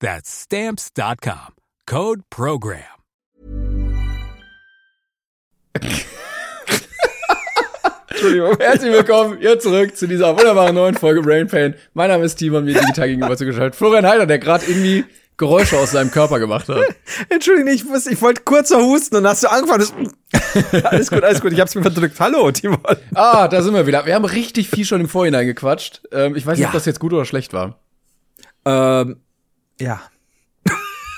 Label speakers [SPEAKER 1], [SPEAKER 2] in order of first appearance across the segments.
[SPEAKER 1] That's stamps.com. Code program.
[SPEAKER 2] Entschuldigung. Herzlich willkommen hier zurück zu dieser wunderbaren neuen Folge Brain Pain. Mein Name ist Timon, mir digital gegenüber zugeschaltet. Florian Heider, der gerade irgendwie Geräusche aus seinem Körper gemacht hat.
[SPEAKER 3] Entschuldigung, ich, ich wollte kurzer husten und dann hast du angefangen. Das, alles gut, alles gut, ich hab's mir verdrückt. Hallo, Timon.
[SPEAKER 2] Ah, da sind wir wieder. Wir haben richtig viel schon im Vorhinein gequatscht. Ähm, ich weiß nicht,
[SPEAKER 3] Ja.
[SPEAKER 2] ob das jetzt gut oder schlecht war.
[SPEAKER 3] Ähm, ja.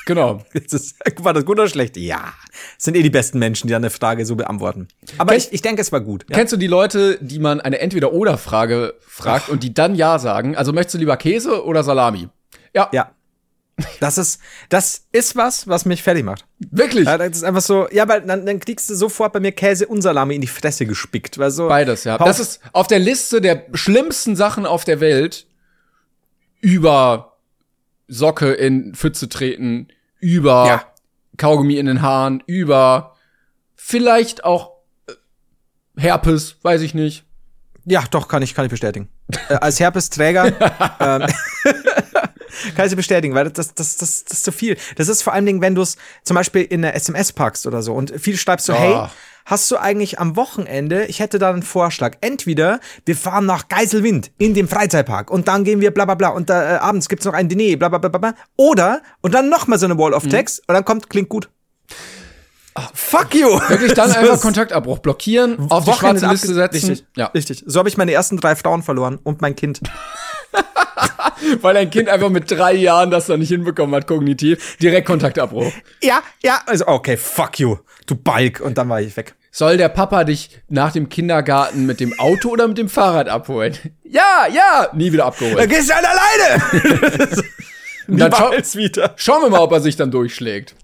[SPEAKER 2] Genau.
[SPEAKER 3] Ist, war das gut oder schlecht? Ja. Das sind eh die besten Menschen, die eine Frage so beantworten. Aber
[SPEAKER 2] Kenn-
[SPEAKER 3] ich, ich denke, es war gut. Ja.
[SPEAKER 2] Kennst du die Leute, die man eine Entweder-Oder-Frage fragt und die dann Ja sagen? Also möchtest du lieber Käse oder Salami? Ja,
[SPEAKER 3] Ja. Das ist, das ist was, was mich fertig macht.
[SPEAKER 2] wirklich.
[SPEAKER 3] Ja, das ist einfach so, ja, weil dann, dann kriegst du sofort bei mir Käse und Salami in die Fresse gespickt. Weil so,
[SPEAKER 2] Beides, ja. Das ist auf der Liste der schlimmsten Sachen auf der Welt über Socke in Pfütze treten, über
[SPEAKER 3] Ja.
[SPEAKER 2] Kaugummi in den Haaren, über vielleicht auch äh, Herpes, weiß ich nicht.
[SPEAKER 3] Ja, doch, kann ich, kann ich bestätigen. äh, als Herpesträger ähm, kann ich bestätigen, weil das, das, das, das ist zu viel. Das ist vor allen Dingen, wenn du es zum Beispiel in eine SMS packst oder so und viel schreibst du, hey,
[SPEAKER 2] Ah.
[SPEAKER 3] hast du eigentlich am Wochenende, ich hätte da einen Vorschlag, entweder wir fahren nach Geiselwind in den Freizeitpark und dann gehen wir bla bla bla und da, äh, abends gibt's noch ein Diner, bla bla bla bla, oder, und dann noch mal so eine Wall of Text und dann kommt, klingt gut. Fuck you!
[SPEAKER 2] Wirklich dann einfach Kontaktabbruch blockieren, auf die schwarze Liste setzen.
[SPEAKER 3] Richtig,
[SPEAKER 2] Ja.
[SPEAKER 3] richtig. So habe ich meine ersten drei Frauen verloren und mein Kind.
[SPEAKER 2] Weil ein Kind einfach mit drei Jahren das dann nicht hinbekommen hat, kognitiv. Direkt Kontaktabbruch.
[SPEAKER 3] Ja, ja, also okay, fuck you, du Balk. Und dann war ich weg.
[SPEAKER 2] Soll der Papa dich nach dem Kindergarten mit dem Auto oder mit dem Fahrrad abholen? Ja, ja, nie wieder abgeholt.
[SPEAKER 3] Dann gehst du halt alleine.
[SPEAKER 2] dann
[SPEAKER 3] Niemals wieder.
[SPEAKER 2] Schauen wir mal, ob er sich dann durchschlägt.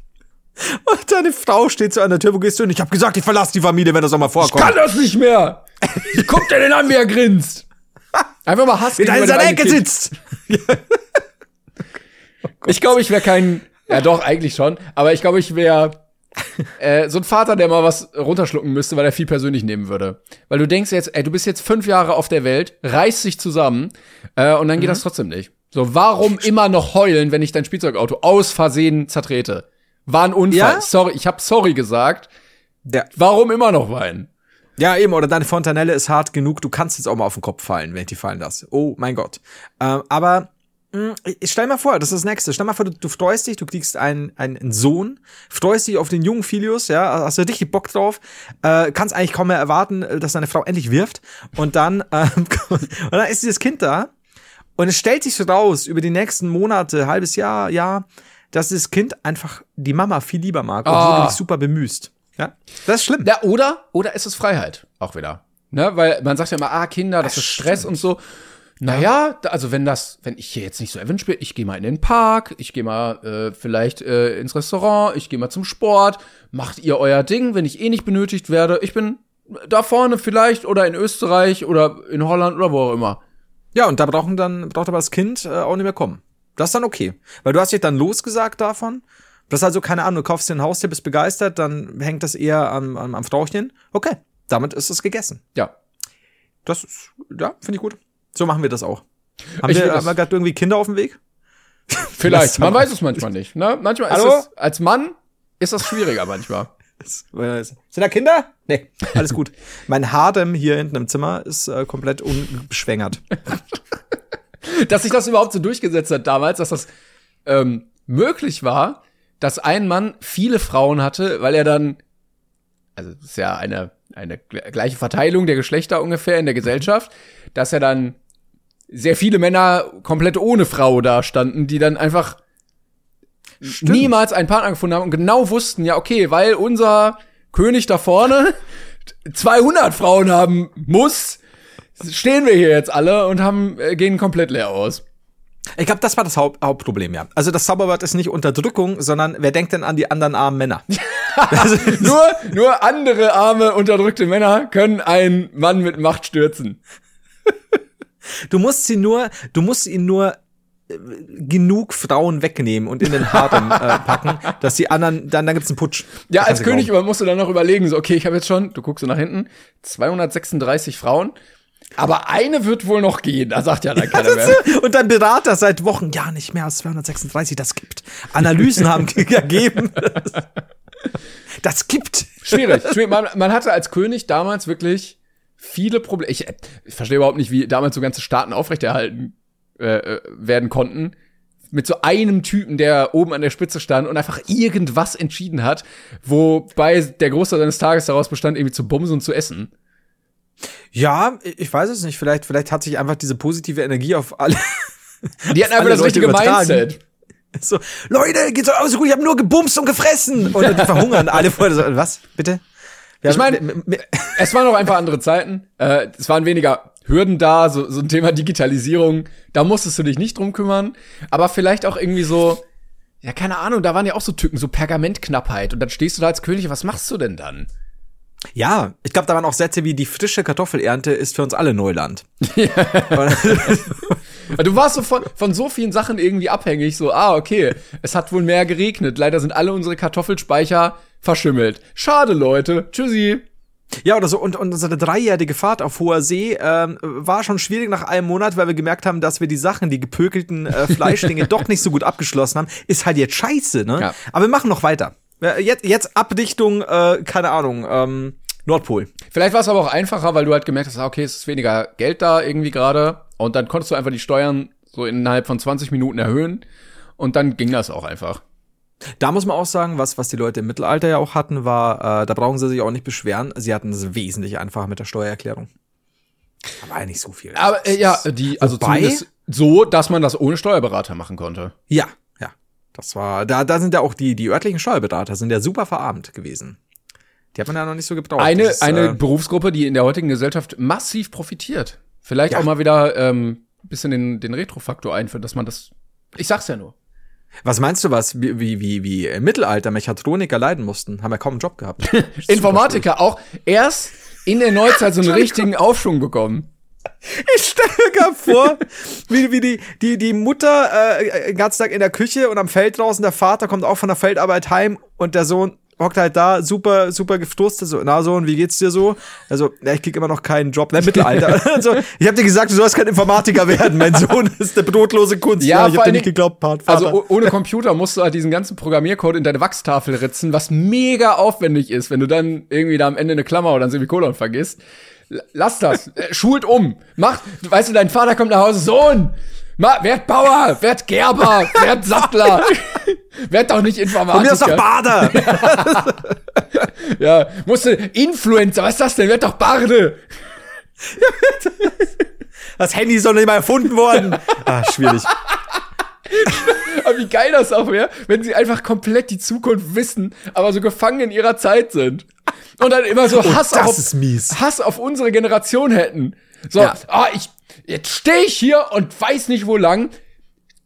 [SPEAKER 3] Und deine Frau steht so an der Tür, wo gehst du hin? Ich hab gesagt, ich verlasse die Familie, wenn das auch mal vorkommt.
[SPEAKER 2] Kann das nicht mehr! Guck dir den an, wie er grinst! Einfach mal Hass
[SPEAKER 3] Mit in
[SPEAKER 2] gegenüber
[SPEAKER 3] seiner Ecke
[SPEAKER 2] Kind.
[SPEAKER 3] sitzt.
[SPEAKER 2] Ich glaube, ich wäre kein, ja doch, eigentlich schon, aber ich glaube, ich wäre äh, so ein Vater, der mal was runterschlucken müsste, weil er viel persönlich nehmen würde. Weil du denkst jetzt, ey, du bist jetzt fünf Jahre auf der Welt, reißt dich zusammen äh, und dann geht
[SPEAKER 3] Mhm.
[SPEAKER 2] das trotzdem nicht. So, warum immer noch heulen, wenn ich dein Spielzeugauto aus Versehen zertrete? War ein Unfall.
[SPEAKER 3] Ja?
[SPEAKER 2] Sorry, ich habe sorry gesagt.
[SPEAKER 3] Ja.
[SPEAKER 2] Warum immer noch weinen?
[SPEAKER 3] Ja, eben, oder deine Fontanelle ist hart genug, du kannst jetzt auch mal auf den Kopf fallen, wenn ich die fallen lasse. Oh mein Gott. Ähm, aber mh, ich stell mal vor, das ist das Nächste. Stell mal vor, du, du freust dich, du kriegst einen, einen, Sohn, freust dich auf den jungen Filius, ja, hast du richtig Bock drauf, äh, kannst eigentlich kaum mehr erwarten, äh, dass deine Frau endlich wirft. Und dann, ähm, und dann ist dieses Kind da und es stellt sich so raus über die nächsten Monate, halbes Jahr, Jahr, dass das Kind einfach die Mama viel lieber mag, obwohl
[SPEAKER 2] Ah.
[SPEAKER 3] du dich super bemühst. Ja, das ist schlimm.
[SPEAKER 2] Ja, oder, oder ist es Freiheit auch wieder. Ne, weil man sagt ja immer, ah, Kinder, das ist Stress und so. Naja, also wenn das, wenn ich hier jetzt nicht so erwünscht bin, ich gehe mal in den Park, ich gehe mal äh, vielleicht äh, ins Restaurant, ich gehe mal zum Sport, macht ihr euer Ding, wenn ich eh nicht benötigt werde. Ich bin da vorne vielleicht oder in Österreich oder in Holland oder wo auch immer.
[SPEAKER 3] Ja, und da brauchen dann, braucht aber das Kind äh, auch nicht mehr kommen. Das ist dann okay. Weil du hast dich dann losgesagt davon. Das ist also, keine Ahnung, du kaufst dir ein Haustier, bist begeistert, dann hängt das eher am, am, am Frauchen. Okay, damit ist es gegessen.
[SPEAKER 2] Ja.
[SPEAKER 3] Das ist, ja, finde ich gut. So machen wir das auch. Haben
[SPEAKER 2] Ich
[SPEAKER 3] wir, haben wir gerade irgendwie Kinder auf dem Weg?
[SPEAKER 2] Vielleicht. Man weiß es manchmal nicht. Ne? Manchmal ist
[SPEAKER 3] Hallo?
[SPEAKER 2] es, als Mann ist das schwieriger manchmal.
[SPEAKER 3] Sind da Kinder? Nee, alles gut. mein Harem hier hinten im Zimmer ist äh, komplett unbeschwängert.
[SPEAKER 2] dass sich das überhaupt so durchgesetzt hat damals, dass das ähm, möglich war, dass ein Mann viele Frauen hatte, weil er dann also das ist ja eine, eine gleiche Verteilung der Geschlechter ungefähr in der Gesellschaft, dass ja dann sehr viele Männer komplett ohne Frau da standen, die dann einfach Stimmt. niemals einen Partner gefunden haben und genau wussten, ja, okay, weil unser König da vorne 200 Frauen haben muss, stehen wir hier jetzt alle und haben, äh, gehen komplett leer aus.
[SPEAKER 3] Ich glaube, das war das Haupt Hauptproblem, ja. Also das Zauberwort ist nicht Unterdrückung, sondern wer denkt denn an die anderen armen Männer?
[SPEAKER 2] nur, nur andere arme, unterdrückte Männer können einen Mann mit Macht stürzen.
[SPEAKER 3] Du musst sie nur, du musst ihn nur äh, genug Frauen wegnehmen und in den Harem äh, packen, dass die anderen, dann, dann gibt's einen Putsch.
[SPEAKER 2] Ja, als König musst du dann noch überlegen, so, okay, ich habe jetzt schon, du guckst so nach hinten, 236 Frauen, aber eine wird wohl noch gehen, da sagt ja dann keiner mehr.
[SPEAKER 3] Und dein Berater seit Wochen, ja, nicht mehr als 236, das gibt. Analysen haben gegeben. Das gibt.
[SPEAKER 2] Schwierig. Man, man hatte als König damals wirklich viele Probleme. Ich, ich verstehe überhaupt nicht, wie damals so ganze Staaten aufrechterhalten äh, äh, werden konnten. Mit so einem Typen, der oben an der Spitze stand und einfach irgendwas entschieden hat, wobei der Großteil seines Tages daraus bestand, irgendwie zu bumsen und zu essen.
[SPEAKER 3] Ja, ich weiß es nicht. Vielleicht, vielleicht hat sich einfach diese positive Energie auf alle.
[SPEAKER 2] Die hatten einfach das richtige übertragen. Mindset.
[SPEAKER 3] So, Leute, geht's euch aus, ich habe nur gebumst und gefressen. Und die verhungern alle vor. So, was, bitte?
[SPEAKER 2] Wir ich meine, es waren noch einfach andere Zeiten. Äh, es waren weniger Hürden da, so, so ein Thema Digitalisierung. Da musstest du dich nicht drum kümmern. Aber vielleicht auch irgendwie so, ja, keine Ahnung, da waren ja auch so Tücken, so Pergamentknappheit. Und dann stehst du da als König, was machst du denn dann?
[SPEAKER 3] Ja, ich glaube, da waren auch Sätze wie die frische Kartoffelernte ist für uns alle Neuland.
[SPEAKER 2] du warst so von, von so vielen Sachen irgendwie abhängig, so, ah, okay, es hat wohl mehr geregnet. Leider sind alle unsere Kartoffelspeicher verschimmelt. Schade, Leute. Tschüssi.
[SPEAKER 3] Ja, oder so. Und, und unsere dreijährige Fahrt auf hoher See ähm, war schon schwierig nach einem Monat, weil wir gemerkt haben, dass wir die Sachen, die gepökelten äh, Fleischdinge doch nicht so gut abgeschlossen haben. Ist halt jetzt scheiße, ne? Ja. Aber wir machen noch weiter. Jetzt, jetzt Abdichtung, äh, keine Ahnung, ähm, Nordpol.
[SPEAKER 2] Vielleicht war es aber auch einfacher, weil du halt gemerkt hast, ah, okay, es ist weniger Geld da irgendwie gerade. Und dann konntest du einfach die Steuern so innerhalb von 20 Minuten erhöhen. Und dann ging das auch einfach.
[SPEAKER 3] Da muss man auch sagen, was, was die Leute im Mittelalter ja auch hatten, war, äh, da brauchen sie sich auch nicht beschweren. Sie hatten es wesentlich einfacher mit der Steuererklärung.
[SPEAKER 2] Ja nicht so viel. Aber äh, ja, die, also Wobei, zumindest so, dass man das ohne Steuerberater machen konnte.
[SPEAKER 3] Ja. Das war, da, da sind ja auch die, die örtlichen Steuerberater sind ja super verarmt gewesen. Die hat man ja noch nicht so gebraucht.
[SPEAKER 2] Eine, ist, eine äh, Berufsgruppe, die in der heutigen Gesellschaft massiv profitiert. Vielleicht ja. auch mal wieder ähm, bisschen den, den Retro-Faktor einführen, dass man das. Ich sag's ja nur.
[SPEAKER 3] Was meinst du, was wie, wie, wie, wie im Mittelalter Mechatroniker leiden mussten? Haben ja kaum einen Job gehabt.
[SPEAKER 2] Informatiker auch erst in der Neuzeit so einen richtigen Aufschwung bekommen.
[SPEAKER 3] Ich stelle mir gerade vor, wie, wie die, die, die Mutter äh, den ganzen Tag in der Küche und am Feld draußen, der Vater kommt auch von der Feldarbeit heim und der Sohn hockt halt da, super, super gefrustet, so, na so, und wie geht's dir so? Also, ja, ich krieg immer noch keinen Job, ne, Mittelalter. also, ich hab dir gesagt, du sollst kein Informatiker werden, mein Sohn ist der brotlose Kunst.
[SPEAKER 2] Ja, ich hab dir nicht geglaubt, Part, Also, ohne Computer musst du halt diesen ganzen Programmiercode in deine Wachstafel ritzen, was mega aufwendig ist, wenn du dann irgendwie da am Ende eine Klammer oder ein Semikolon vergisst. Lass das. Äh, schult um. Mach, weißt du, dein Vater kommt nach Hause, Sohn, Ma, werd Bauer, werd Gerber, werd Sattler. werd doch nicht Informatiker. Und mir ist
[SPEAKER 3] doch Bader.
[SPEAKER 2] ja, musste Influencer, was ist das denn? Werd doch Barde.
[SPEAKER 3] Das Handy ist doch nicht mal erfunden worden. Ah, schwierig.
[SPEAKER 2] aber wie geil das auch wäre, wenn sie einfach komplett die Zukunft wissen, aber so gefangen in ihrer Zeit sind. Und dann immer so oh, Hass, oh, auf, Hass auf unsere Generation hätten. So, ja. ah, ich Jetzt stehe ich hier und weiß nicht wo lang.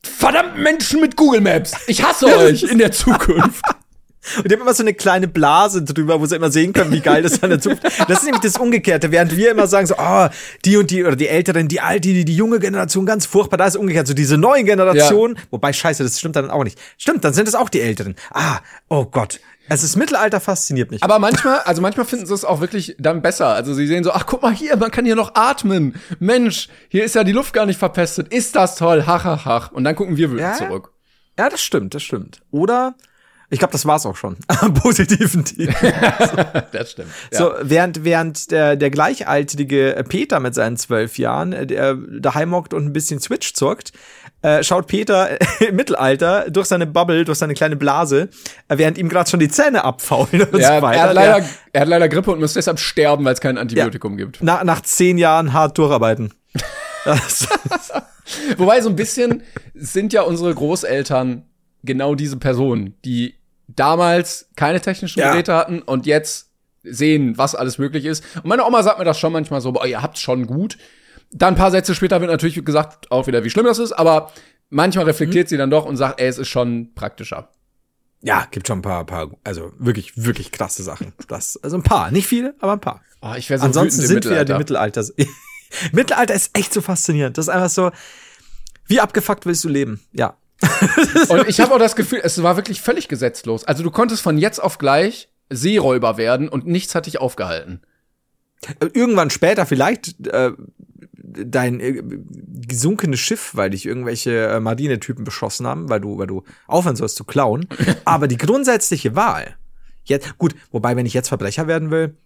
[SPEAKER 2] Verdammt Menschen mit Google Maps. Ich hasse euch in der Zukunft.
[SPEAKER 3] Und die haben immer so eine kleine Blase drüber, wo sie immer sehen können, wie geil das an der Zukunft Das ist nämlich das Umgekehrte. Während wir immer sagen so, oh, die und die, oder die Älteren, die alte, die, die junge Generation, ganz furchtbar. Da ist umgekehrt. So diese neue Generation. Ja. Wobei, scheiße, das stimmt dann auch nicht. Stimmt, dann sind es auch die Älteren. Ah, oh Gott. Also das Mittelalter fasziniert mich.
[SPEAKER 2] Aber manchmal, also manchmal finden sie es auch wirklich dann besser. Also sie sehen so, ach guck mal hier, man kann hier noch atmen. Mensch, hier ist ja die Luft gar nicht verpestet. Ist das toll? Hach, hach, hach. Und dann gucken wir ja? zurück.
[SPEAKER 3] Ja, das stimmt, das stimmt. Oder Ich glaube, das war's auch schon. Am positiven Team.
[SPEAKER 2] das stimmt.
[SPEAKER 3] So, während, während der, der gleichaltrige Peter mit seinen zwölf Jahren, äh, der daheim hockt und ein bisschen Switch zockt, äh, schaut Peter im Mittelalter durch seine Bubble, durch seine kleine Blase, äh, während ihm gerade schon die Zähne abfaulen und
[SPEAKER 2] ja,
[SPEAKER 3] so weiter.
[SPEAKER 2] Er hat, leider, er hat leider Grippe und muss deshalb sterben, weil es kein Antibiotikum
[SPEAKER 3] ja,
[SPEAKER 2] gibt.
[SPEAKER 3] Na, nach zehn Jahren hart durcharbeiten.
[SPEAKER 2] Wobei so ein bisschen sind ja unsere Großeltern genau diese Personen, die damals keine technischen
[SPEAKER 3] Ja.
[SPEAKER 2] Geräte hatten und jetzt sehen, was alles möglich ist. Und meine Oma sagt mir das schon manchmal so, boah, ihr habt's schon gut. Dann ein paar Sätze später wird natürlich gesagt, auch wieder, wie schlimm das ist, aber manchmal reflektiert sie dann doch und sagt, ey, es ist schon praktischer.
[SPEAKER 3] Ja, gibt schon ein paar, paar, also wirklich, wirklich krasse Sachen. Das, also ein paar, nicht viele, aber ein paar.
[SPEAKER 2] Oh, ich wäre so
[SPEAKER 3] Ansonsten sind wir ja die
[SPEAKER 2] Mittelalter.
[SPEAKER 3] Mittelalter. Mittelalter ist echt so faszinierend. Das ist einfach so, wie abgefuckt willst du leben? Ja.
[SPEAKER 2] Und ich habe auch das Gefühl, es war wirklich völlig gesetzlos. Also du konntest von jetzt auf gleich Seeräuber werden und nichts hat dich aufgehalten.
[SPEAKER 3] Irgendwann später vielleicht äh, dein äh, gesunkenes Schiff, weil dich irgendwelche äh, Marinetypen beschossen haben, weil du, weil du aufhören sollst zu klauen. Aber die grundsätzliche Wahl, jetzt, gut, wobei, wenn ich jetzt Verbrecher werden will,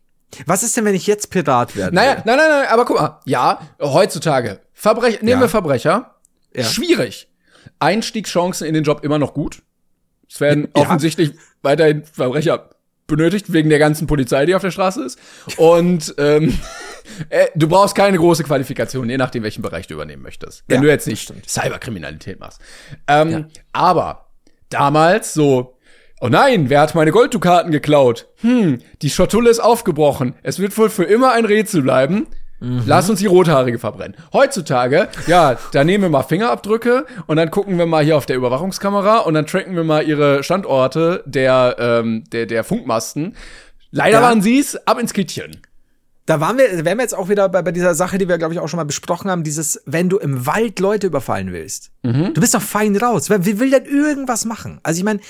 [SPEAKER 3] was ist denn, wenn ich jetzt Pirat werden
[SPEAKER 2] Naja,
[SPEAKER 3] will?
[SPEAKER 2] nein, nein, nein, aber guck mal. Ja, heutzutage. Verbrecher, nehmen
[SPEAKER 3] Ja.
[SPEAKER 2] wir Verbrecher.
[SPEAKER 3] Ja.
[SPEAKER 2] Schwierig. Einstiegschancen in den Job immer noch gut. Es werden
[SPEAKER 3] Ja.
[SPEAKER 2] offensichtlich weiterhin Verbrecher benötigt, wegen der ganzen Polizei, die auf der Straße ist. Und ähm, äh, du brauchst keine große Qualifikation, je nachdem, welchen Bereich du übernehmen möchtest. Wenn
[SPEAKER 3] Ja,
[SPEAKER 2] du jetzt nicht
[SPEAKER 3] stimmt.
[SPEAKER 2] Cyberkriminalität machst. Ähm, Aber damals so, oh nein, wer hat meine Golddukaten geklaut? Hm, die Schatulle ist aufgebrochen. Es wird wohl für immer ein Rätsel bleiben. Lass uns die Rothaarige verbrennen. Heutzutage, ja, da nehmen wir mal Fingerabdrücke und dann gucken wir mal hier auf der Überwachungskamera und dann tracken wir mal ihre Standorte der, ähm, der, der Funkmasten. Leider
[SPEAKER 3] Ja.
[SPEAKER 2] waren sie's, ab ins Kittchen.
[SPEAKER 3] Da waren wir, wären wir jetzt auch wieder bei, bei dieser Sache, die wir, glaube ich, auch schon mal besprochen haben, dieses, wenn du im Wald Leute überfallen willst. Du bist doch fein raus. Wer, wer will denn irgendwas machen? Also ich meine,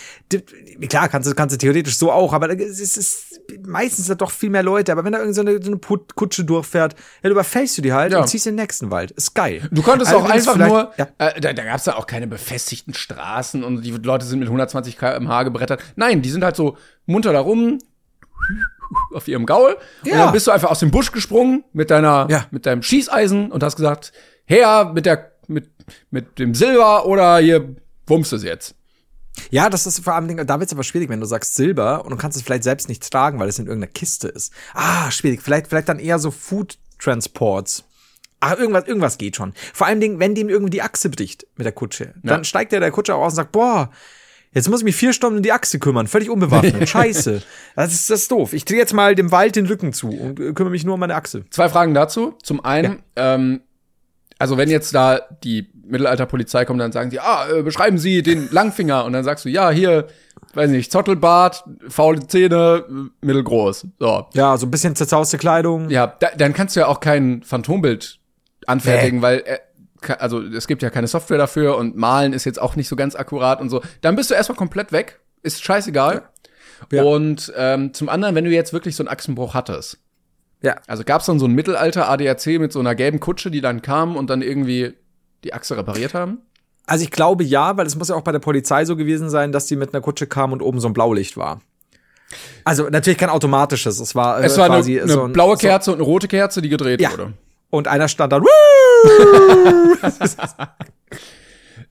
[SPEAKER 3] klar, kannst du, kannst du theoretisch so auch, aber es ist, es ist meistens sind doch viel mehr Leute. Aber wenn da irgend so eine, so eine Kutsche durchfährt, ja, du überfällst du die halt
[SPEAKER 2] Ja.
[SPEAKER 3] und ziehst in den nächsten Wald. Ist geil.
[SPEAKER 2] Du konntest
[SPEAKER 3] Also
[SPEAKER 2] auch
[SPEAKER 3] es
[SPEAKER 2] einfach nur,
[SPEAKER 3] Ja.
[SPEAKER 2] äh, da, da gab's ja auch keine befestigten Straßen und die Leute sind mit 120 km/h gebrettert. Nein, die sind halt so munter da rum auf ihrem Gaul und
[SPEAKER 3] Ja.
[SPEAKER 2] dann bist du einfach aus dem Busch gesprungen mit deiner,
[SPEAKER 3] Ja.
[SPEAKER 2] mit deinem Schießeisen und hast gesagt, her mit der, mit, mit dem Silber oder hier wummst du es jetzt.
[SPEAKER 3] Ja, das ist vor allem, da wird's aber schwierig, wenn du sagst Silber und du kannst es vielleicht selbst nicht tragen, weil es in irgendeiner Kiste ist. Ah, schwierig. Vielleicht, vielleicht dann eher so Food Transports. Ah, irgendwas, irgendwas geht schon. Vor allem, Dingen, wenn dem irgendwie die Achse bricht mit der Kutsche, dann
[SPEAKER 2] Ja.
[SPEAKER 3] steigt der der Kutscher aus und sagt, boah, jetzt muss ich mich vier Stunden um die Achse kümmern, völlig unbewaffnet. Scheiße. Das ist, das ist doof. Ich drehe jetzt mal dem Wald den Rücken zu und äh, kümmere mich nur um meine Achse.
[SPEAKER 2] Zwei Fragen dazu. Zum einen, ähm, also wenn jetzt da die Mittelalterpolizei kommt, dann sagen die, ah, äh, beschreiben Sie den Langfinger und dann sagst du, ja, hier, weiß nicht, Zottelbart, faule Zähne, äh, mittelgroß. So.
[SPEAKER 3] Ja, so ein bisschen zerzauste Kleidung.
[SPEAKER 2] Ja, da, dann kannst du ja auch kein Phantombild anfertigen, weil äh, also es gibt ja keine Software dafür und malen ist jetzt auch nicht so ganz akkurat und so. Dann bist du erstmal komplett weg, ist scheißegal.
[SPEAKER 3] Ja.
[SPEAKER 2] Und ähm, zum anderen, wenn du jetzt wirklich so einen Achsenbruch hattest,
[SPEAKER 3] Ja.
[SPEAKER 2] also gab's dann so ein Mittelalter ADAC mit so einer gelben Kutsche, die dann kam und dann irgendwie die Achse repariert haben?
[SPEAKER 3] Also ich glaube ja, weil es muss ja auch bei der Polizei so gewesen sein, dass die mit einer Kutsche kam und oben so ein Blaulicht war. Also natürlich kein automatisches, es war äh,
[SPEAKER 2] Es war eine,
[SPEAKER 3] quasi
[SPEAKER 2] eine
[SPEAKER 3] so ein,
[SPEAKER 2] blaue
[SPEAKER 3] so,
[SPEAKER 2] Kerze und eine rote Kerze, die gedreht
[SPEAKER 3] Ja.
[SPEAKER 2] wurde.
[SPEAKER 3] und einer stand dann!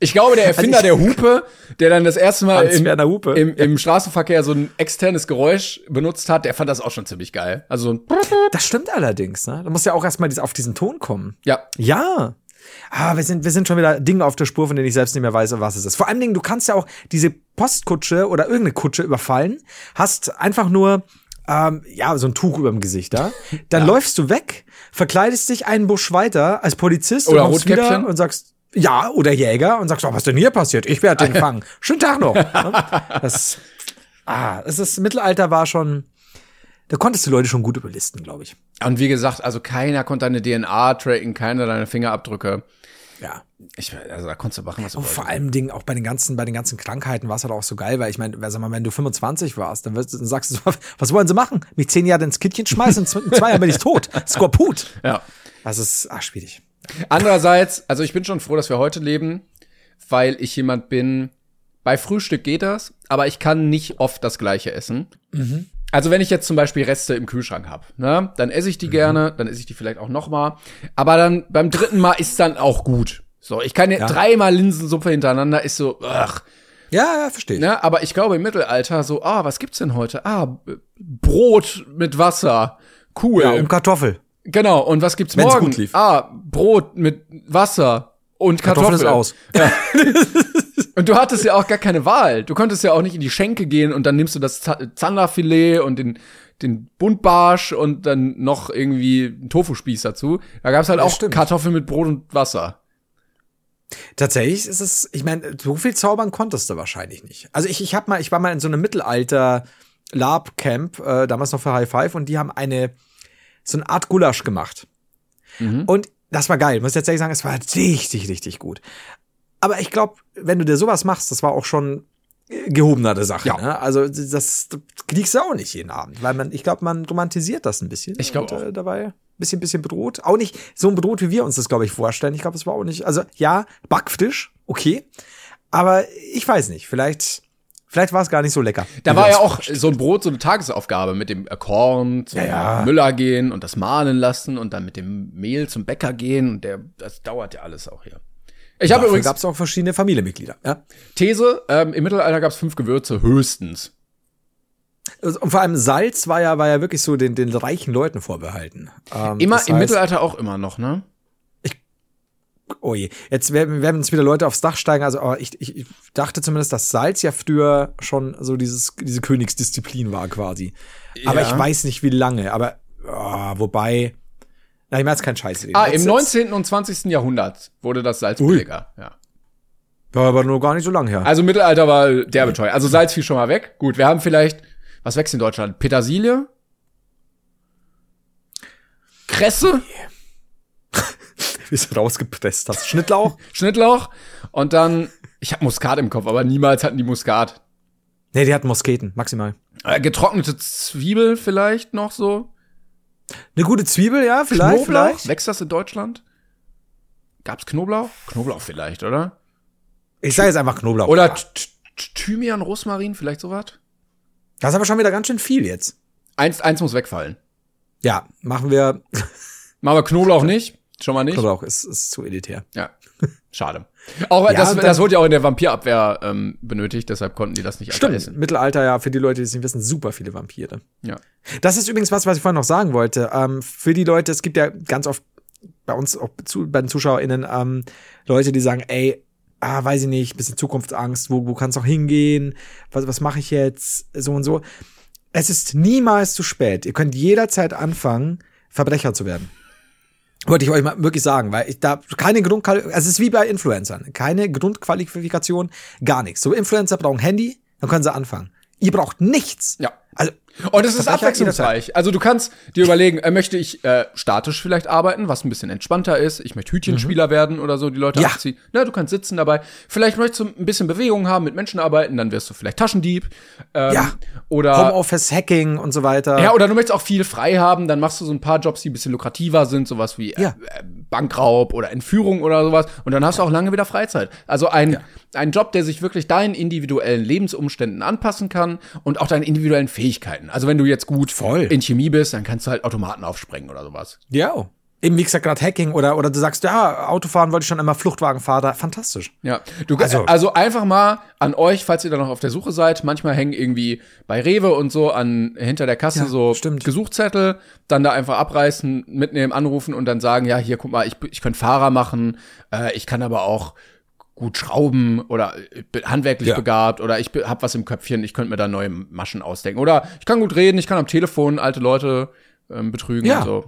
[SPEAKER 2] Ich glaube, der Erfinder der Hupe, der dann das erste Mal im, im, im Straßenverkehr so ein externes Geräusch benutzt hat, der fand das auch schon ziemlich geil. Also so ein
[SPEAKER 3] Das stimmt allerdings, ne? Da muss ja auch erstmal auf diesen Ton kommen.
[SPEAKER 2] ja,
[SPEAKER 3] Ja. Ah, wir sind, wir sind schon wieder Dinge auf der Spur, von denen ich selbst nicht mehr weiß, was es ist. Vor allen Dingen, du kannst ja auch diese Postkutsche oder irgendeine Kutsche überfallen, hast einfach nur, ähm, ja, so ein Tuch über dem Gesicht da. Dann läufst du weg, verkleidest dich einen Busch weiter als Polizist
[SPEAKER 2] Oder
[SPEAKER 3] und wieder und sagst, ja, oder Jäger und sagst, oh, was denn hier passiert? Ich werde den fangen. Schönen Tag noch. Ne? das, ah, es ist, Mittelalter war schon, da konntest du Leute schon gut überlisten, glaube ich.
[SPEAKER 2] Und wie gesagt, also keiner konnte deine DNA tracken, keiner deine Fingerabdrücke.
[SPEAKER 3] Ja.
[SPEAKER 2] Ich, also da konntest du machen, was du
[SPEAKER 3] Und vor allem Dingen auch bei den ganzen, bei den ganzen Krankheiten war es halt auch so geil, weil ich meine, sag mal, wenn du 25 warst, dann, wirst, dann sagst du, so, was wollen sie machen? Mich zehn Jahre ins Kittchen schmeißen und in zwei Jahren bin ich tot. Skorput.
[SPEAKER 2] Ja.
[SPEAKER 3] Das ist ah, schwierig.
[SPEAKER 2] Andererseits, also ich bin schon froh, dass wir heute leben, weil ich jemand bin, bei Frühstück geht das, aber ich kann nicht oft das gleiche essen. Also wenn ich jetzt zum Beispiel Reste im Kühlschrank habe, ne, dann esse ich die gerne, dann esse ich die vielleicht auch noch mal. Aber dann beim dritten Mal ist dann auch gut. So, ich kann ja,
[SPEAKER 3] Ja.
[SPEAKER 2] dreimal Linsensuppe hintereinander, ist so, ach,
[SPEAKER 3] Ja, ja, verstehe ich.
[SPEAKER 2] ne, aber ich glaube im Mittelalter so, ah, was gibt's denn heute? Ah, B- Brot mit Wasser. Cool.
[SPEAKER 3] Ja, um Kartoffel.
[SPEAKER 2] genau, und was gibt's
[SPEAKER 3] Wenn's
[SPEAKER 2] morgen? Ah, Brot mit Wasser und Kartoffel.
[SPEAKER 3] Kartoffel ist aus.
[SPEAKER 2] Und du hattest ja auch gar keine Wahl. Du konntest ja auch nicht in die Schenke gehen und dann nimmst du das Zanderfilet und den, den Buntbarsch und dann noch irgendwie einen Tofuspieß dazu. Da gab's halt
[SPEAKER 3] Ja,
[SPEAKER 2] auch
[SPEAKER 3] stimmt.
[SPEAKER 2] Kartoffeln mit Brot und Wasser.
[SPEAKER 3] Tatsächlich ist es, ich meine, so viel zaubern konntest du wahrscheinlich nicht. Also ich, ich hab mal, ich war mal in so einem Mittelalter Lab Camp, äh, damals noch für High Five, und die haben eine so eine Art Gulasch gemacht. Und das war geil, muss ich tatsächlich sagen, es war richtig, richtig gut. Aber ich glaube, wenn du dir sowas machst, das war auch schon äh, gehobenere Sache.
[SPEAKER 2] Ja.
[SPEAKER 3] Ne? Also das, das kriegst du auch nicht jeden Abend, weil man, ich glaube, man romantisiert das ein bisschen.
[SPEAKER 2] Ich glaub
[SPEAKER 3] und,
[SPEAKER 2] auch.
[SPEAKER 3] Äh, dabei ein bisschen, bisschen bedroht. Auch nicht so bedroht, wie wir uns das, glaube ich, vorstellen. Ich glaube, es war auch nicht. Also ja, Backfisch, okay. Aber ich weiß nicht, vielleicht, vielleicht war es gar nicht so lecker.
[SPEAKER 2] Da war ja auch so ein Brot, so eine Tagesaufgabe mit dem Korn zum
[SPEAKER 3] Ja, ja.
[SPEAKER 2] Müller gehen und das mahlen lassen und dann mit dem Mehl zum Bäcker gehen und der, das dauert ja alles auch hier. Ich habe übrigens
[SPEAKER 3] gab es auch verschiedene Familienmitglieder. Ja?
[SPEAKER 2] These, ähm, im Mittelalter gab's fünf Gewürze höchstens.
[SPEAKER 3] Und vor allem Salz war ja, war ja wirklich so den, den reichen Leuten vorbehalten. Ähm,
[SPEAKER 2] Immer
[SPEAKER 3] das
[SPEAKER 2] im
[SPEAKER 3] heißt-
[SPEAKER 2] Mittelalter auch immer noch, ne?
[SPEAKER 3] Oh je, jetzt werden, werden uns wieder Leute aufs Dach steigen. Also aber ich, ich, ich dachte zumindest, dass Salz ja früher schon so dieses, diese Königsdisziplin war quasi. Aber
[SPEAKER 2] Ja.
[SPEAKER 3] ich weiß nicht, wie lange. Aber oh, wobei, na, ich meine jetzt kein Scheiß.
[SPEAKER 2] Ah, im
[SPEAKER 3] jetzt-
[SPEAKER 2] 19. und 20. Jahrhundert wurde das Salz
[SPEAKER 3] Ui.
[SPEAKER 2] billiger. Ja.
[SPEAKER 3] War aber nur gar nicht so lange her.
[SPEAKER 2] Also Mittelalter war derbe teuer. Also Salz fiel schon mal weg. Gut, wir haben vielleicht, was wächst in Deutschland? Petersilie? Kresse?
[SPEAKER 3] wie du rausgepresst hast. Schnittlauch?
[SPEAKER 2] Schnittlauch? Und dann, ich habe Muskat im Kopf, aber niemals hatten die Muskat.
[SPEAKER 3] nee, die hatten Musketen, maximal.
[SPEAKER 2] Äh, getrocknete Zwiebel vielleicht noch so?
[SPEAKER 3] Eine gute Zwiebel, ja, vielleicht,
[SPEAKER 2] Knoblauch?
[SPEAKER 3] vielleicht.
[SPEAKER 2] Wächst das in Deutschland? Gab's Knoblauch? Knoblauch vielleicht, oder?
[SPEAKER 3] Ich sage jetzt einfach Knoblauch.
[SPEAKER 2] Oder Thymian, Rosmarin, vielleicht sowas?
[SPEAKER 3] Das ist aber schon wieder ganz schön viel jetzt.
[SPEAKER 2] Eins, eins muss wegfallen.
[SPEAKER 3] Ja, machen wir.
[SPEAKER 2] Machen wir Knoblauch nicht? Schon mal nicht?
[SPEAKER 3] Knoblauch ist, ist zu elitär.
[SPEAKER 2] Ja, schade. Auch
[SPEAKER 3] Ja,
[SPEAKER 2] das, das wurde ja auch in der Vampirabwehr ähm, benötigt, deshalb konnten die das nicht
[SPEAKER 3] Stimmt,
[SPEAKER 2] essen.
[SPEAKER 3] Mittelalter, ja, für die Leute, die es nicht wissen, super viele Vampire.
[SPEAKER 2] Ja.
[SPEAKER 3] Das ist übrigens was, was ich vorhin noch sagen wollte. Ähm, für die Leute, es gibt ja ganz oft bei uns, auch zu, bei den ZuschauerInnen, ähm, Leute, die sagen, ey, ah, weiß ich nicht, bisschen Zukunftsangst, wo, wo kann es auch hingehen? Was, was mache ich jetzt? So und so. Es ist niemals zu spät. Ihr könnt jederzeit anfangen, Verbrecher zu werden. Wollte ich euch mal wirklich sagen, weil ich da keine Grundqualifikation, also es ist wie bei Influencern, keine Grundqualifikation, gar nichts. So Influencer brauchen Handy, dann können sie anfangen. Ihr braucht nichts.
[SPEAKER 2] Ja.
[SPEAKER 3] Also
[SPEAKER 2] Und es ist abwechslungsreich. Also du kannst dir überlegen, äh, möchte ich äh, statisch vielleicht arbeiten, was ein bisschen entspannter ist. Ich möchte Hütchenspieler werden oder so, die Leute
[SPEAKER 3] Ja.
[SPEAKER 2] abziehen. Na, du kannst sitzen dabei. Vielleicht möchtest du ein bisschen Bewegung haben, mit Menschen arbeiten, dann wirst du vielleicht Taschendieb. Ähm,
[SPEAKER 3] Ja.
[SPEAKER 2] Oder
[SPEAKER 3] Homeoffice, Hacking und so weiter.
[SPEAKER 2] Ja, oder du möchtest auch viel frei haben, dann machst du so ein paar Jobs, die ein bisschen lukrativer sind, sowas wie äh,
[SPEAKER 3] Ja.
[SPEAKER 2] äh, Bankraub oder Entführung oder sowas. Und dann hast du auch lange wieder Freizeit. Also ein, ein Job, der sich wirklich deinen individuellen Lebensumständen anpassen kann und auch deinen individuellen Fähigkeiten. Also wenn du jetzt gut
[SPEAKER 3] Voll.
[SPEAKER 2] in Chemie bist, dann kannst du halt Automaten aufsprengen oder sowas.
[SPEAKER 3] Ja. Eben, wie gesagt, gerade Hacking oder, oder du sagst, ja, Autofahren wollte ich schon immer, Fluchtwagenfahrer. Fantastisch.
[SPEAKER 2] Ja, du, also,
[SPEAKER 3] Also-
[SPEAKER 2] einfach mal an euch, falls ihr da noch auf der Suche seid. Manchmal hängen irgendwie bei Rewe und so an hinter der Kasse
[SPEAKER 3] Ja,
[SPEAKER 2] so
[SPEAKER 3] stimmt.
[SPEAKER 2] Gesuchzettel, dann da einfach abreißen, mitnehmen, anrufen und dann sagen, ja, hier guck mal, ich, ich könnte Fahrer machen, äh, ich kann aber auch gut schrauben oder bin handwerklich
[SPEAKER 3] Ja.
[SPEAKER 2] begabt oder ich hab was im Köpfchen, ich könnte mir da neue Maschen ausdenken oder ich kann gut reden, ich kann am Telefon alte Leute ähm, betrügen
[SPEAKER 3] Ja.
[SPEAKER 2] und so.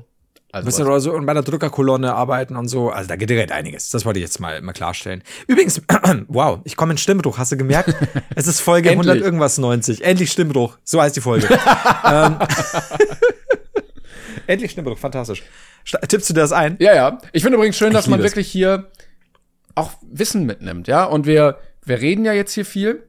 [SPEAKER 2] Also
[SPEAKER 3] Bisschen
[SPEAKER 2] was.
[SPEAKER 3] oder so und bei der Drückerkolonne arbeiten und so. Also da geht direkt einiges. Das wollte ich jetzt mal, mal klarstellen. Übrigens, wow, ich komme in Stimmbruch. Hast du gemerkt? Es ist Folge
[SPEAKER 2] Endlich.
[SPEAKER 3] 100 irgendwas 90. Endlich Stimmbruch. So heißt die Folge. ähm, Endlich Stimmbruch. Fantastisch. Tippst du dir das ein?
[SPEAKER 2] Ja, ja. Ich finde übrigens schön, dass
[SPEAKER 3] Ich
[SPEAKER 2] man
[SPEAKER 3] liebe es.
[SPEAKER 2] wirklich hier auch Wissen mitnimmt, ja. Und wir, wir reden ja jetzt hier viel.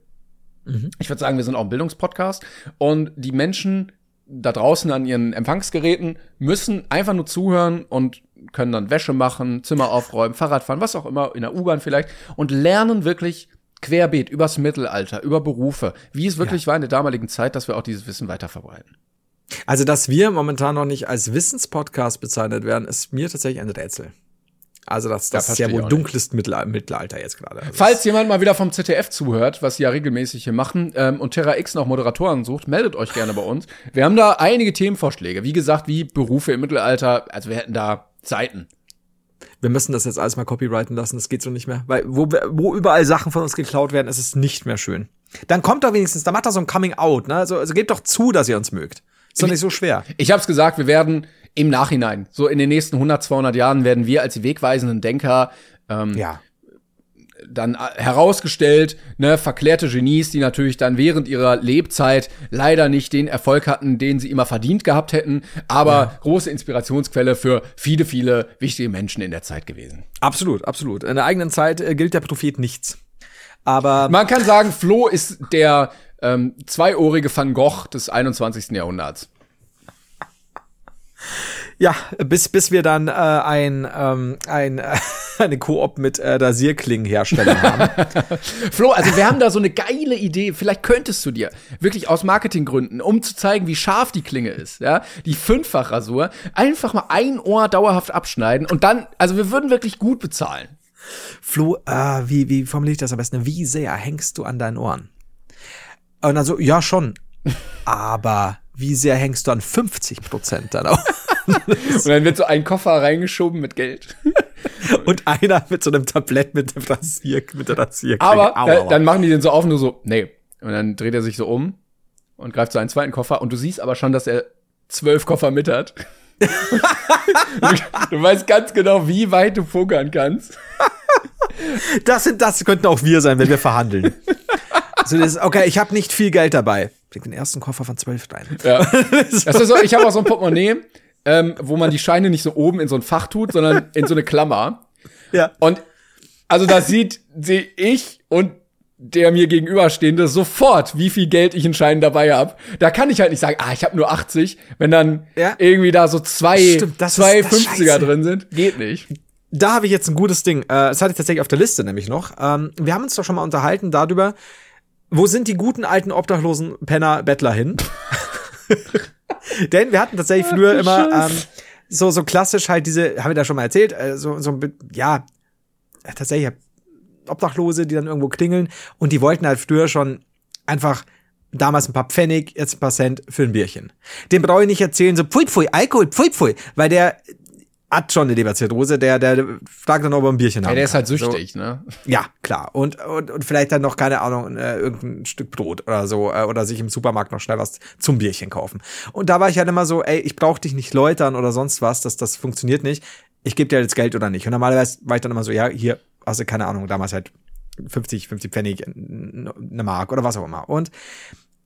[SPEAKER 3] Mhm.
[SPEAKER 2] Ich würde sagen, wir sind auch ein Bildungspodcast. Und die Menschen da draußen an ihren Empfangsgeräten müssen einfach nur zuhören und können dann Wäsche machen, Zimmer aufräumen, Fahrrad fahren, was auch immer, in der U-Bahn vielleicht und lernen wirklich querbeet, übers Mittelalter, über Berufe, wie es wirklich ja. war in der damaligen Zeit, dass wir auch dieses Wissen weiter verbreiten.
[SPEAKER 3] Also, dass wir momentan noch nicht als Wissenspodcast bezeichnet werden, ist mir tatsächlich ein Rätsel. Also das, das ist ja wohl dunkles Mittelalter jetzt gerade. Also
[SPEAKER 2] Falls jemand mal wieder vom ZDF zuhört, was sie ja regelmäßig hier machen, ähm, und Terra X noch Moderatoren sucht, meldet euch gerne bei uns. Wir haben da einige Themenvorschläge. Wie gesagt, wie Berufe im Mittelalter. Also wir hätten da Seiten.
[SPEAKER 3] Wir müssen das jetzt alles mal copyrighten lassen. Das geht so nicht mehr. Weil wo, wo überall Sachen von uns geklaut werden, ist es nicht mehr schön. Dann kommt doch wenigstens, da macht doch so ein Coming Out. Ne? Also, also gebt doch zu, dass ihr uns mögt. Ist doch nicht so schwer.
[SPEAKER 2] Ich hab's gesagt, wir werden im Nachhinein, so in den nächsten 100, 200 Jahren, werden wir als die wegweisenden Denker ähm,
[SPEAKER 3] ja.
[SPEAKER 2] dann äh, herausgestellt, ne, verklärte Genies, die natürlich dann während ihrer Lebzeit leider nicht den Erfolg hatten, den sie immer verdient gehabt hätten, aber ja. große Inspirationsquelle für viele, viele wichtige Menschen in der Zeit gewesen.
[SPEAKER 3] Absolut, absolut. In der eigenen Zeit äh, gilt der Prophet nichts. Aber
[SPEAKER 2] man kann sagen, Flo ist der ähm, zweiohrige Van Gogh des 21. Jahrhunderts.
[SPEAKER 3] Ja, bis, bis wir dann äh, ein, ähm, ein, äh, eine Koop mit äh, Rasierklingenherstellern haben.
[SPEAKER 2] Flo, also wir haben da so eine geile Idee. Vielleicht könntest du dir wirklich aus Marketinggründen, um zu zeigen, wie scharf die Klinge ist, ja, die Fünffachrasur, einfach mal ein Ohr dauerhaft abschneiden und dann, also wir würden wirklich gut bezahlen.
[SPEAKER 3] Flo, äh, wie, wie formuliere ich das am besten? Wie sehr hängst du an deinen Ohren? Und dann so, ja, schon. Aber wie sehr hängst du an 50 Prozent dann auch?
[SPEAKER 2] und dann wird so ein Koffer reingeschoben mit Geld.
[SPEAKER 3] und einer mit so einem Tablett mit dem Rasier, mit der Rasierklinge.
[SPEAKER 2] Aber aua, aua. dann machen die den so auf und nur so, nee. Und dann dreht er sich so um und greift so einen zweiten Koffer und du siehst aber schon, dass er zwölf Koffer mit hat. du, weißt ganz genau, wie weit du pokern kannst.
[SPEAKER 3] Das, sind, das könnten auch wir sein, wenn wir verhandeln. So, das, okay, ich habe nicht viel Geld dabei. Leg den ersten Koffer von zwölf rein.
[SPEAKER 2] Ja. So, ich habe auch so ein Portemonnaie, ähm, wo man die Scheine nicht so oben in so ein Fach tut, sondern in so eine Klammer.
[SPEAKER 3] Ja.
[SPEAKER 2] Und also da sieht sehe ich und der mir gegenüberstehende sofort, wie viel Geld ich in Scheinen dabei habe. Da kann ich halt nicht sagen, ah, ich habe nur 80, wenn dann ja. irgendwie da so zwei, Stimmt, zwei ist, 50er drin sind. Geht nicht.
[SPEAKER 3] Da habe ich jetzt ein gutes Ding. Äh, das hatte ich tatsächlich auf der Liste nämlich noch. Ähm, wir haben uns doch schon mal unterhalten darüber, wo sind die guten alten obdachlosen Penner Bettler hin? Denn wir hatten tatsächlich früher immer ähm, so so klassisch halt diese, haben wir da schon mal erzählt, äh, so so ja tatsächlich Obdachlose, die dann irgendwo klingeln und die wollten halt früher schon einfach damals ein paar Pfennig, jetzt ein paar Cent für ein Bierchen. Dem brauche ich nicht erzählen, so pfui pfui, Alkohol, pfui pfui, weil der hat schon eine Leberzirrhose, der, der fragt dann, ob er ein Bierchen
[SPEAKER 2] ja,
[SPEAKER 3] haben
[SPEAKER 2] der ist halt süchtig, so, ne?
[SPEAKER 3] Ja, klar. Und, und, und vielleicht dann noch, keine Ahnung, äh, irgendein Stück Brot oder so, äh, oder sich im Supermarkt noch schnell was zum Bierchen kaufen. Und da war ich halt immer so, ey, ich brauch dich nicht läutern oder sonst was, das, das funktioniert nicht. Ich gebe dir jetzt Geld oder nicht. Und normalerweise war ich dann immer so, ja, hier, also keine Ahnung, damals halt 50, 50 Pfennig, eine Mark oder was auch immer. Und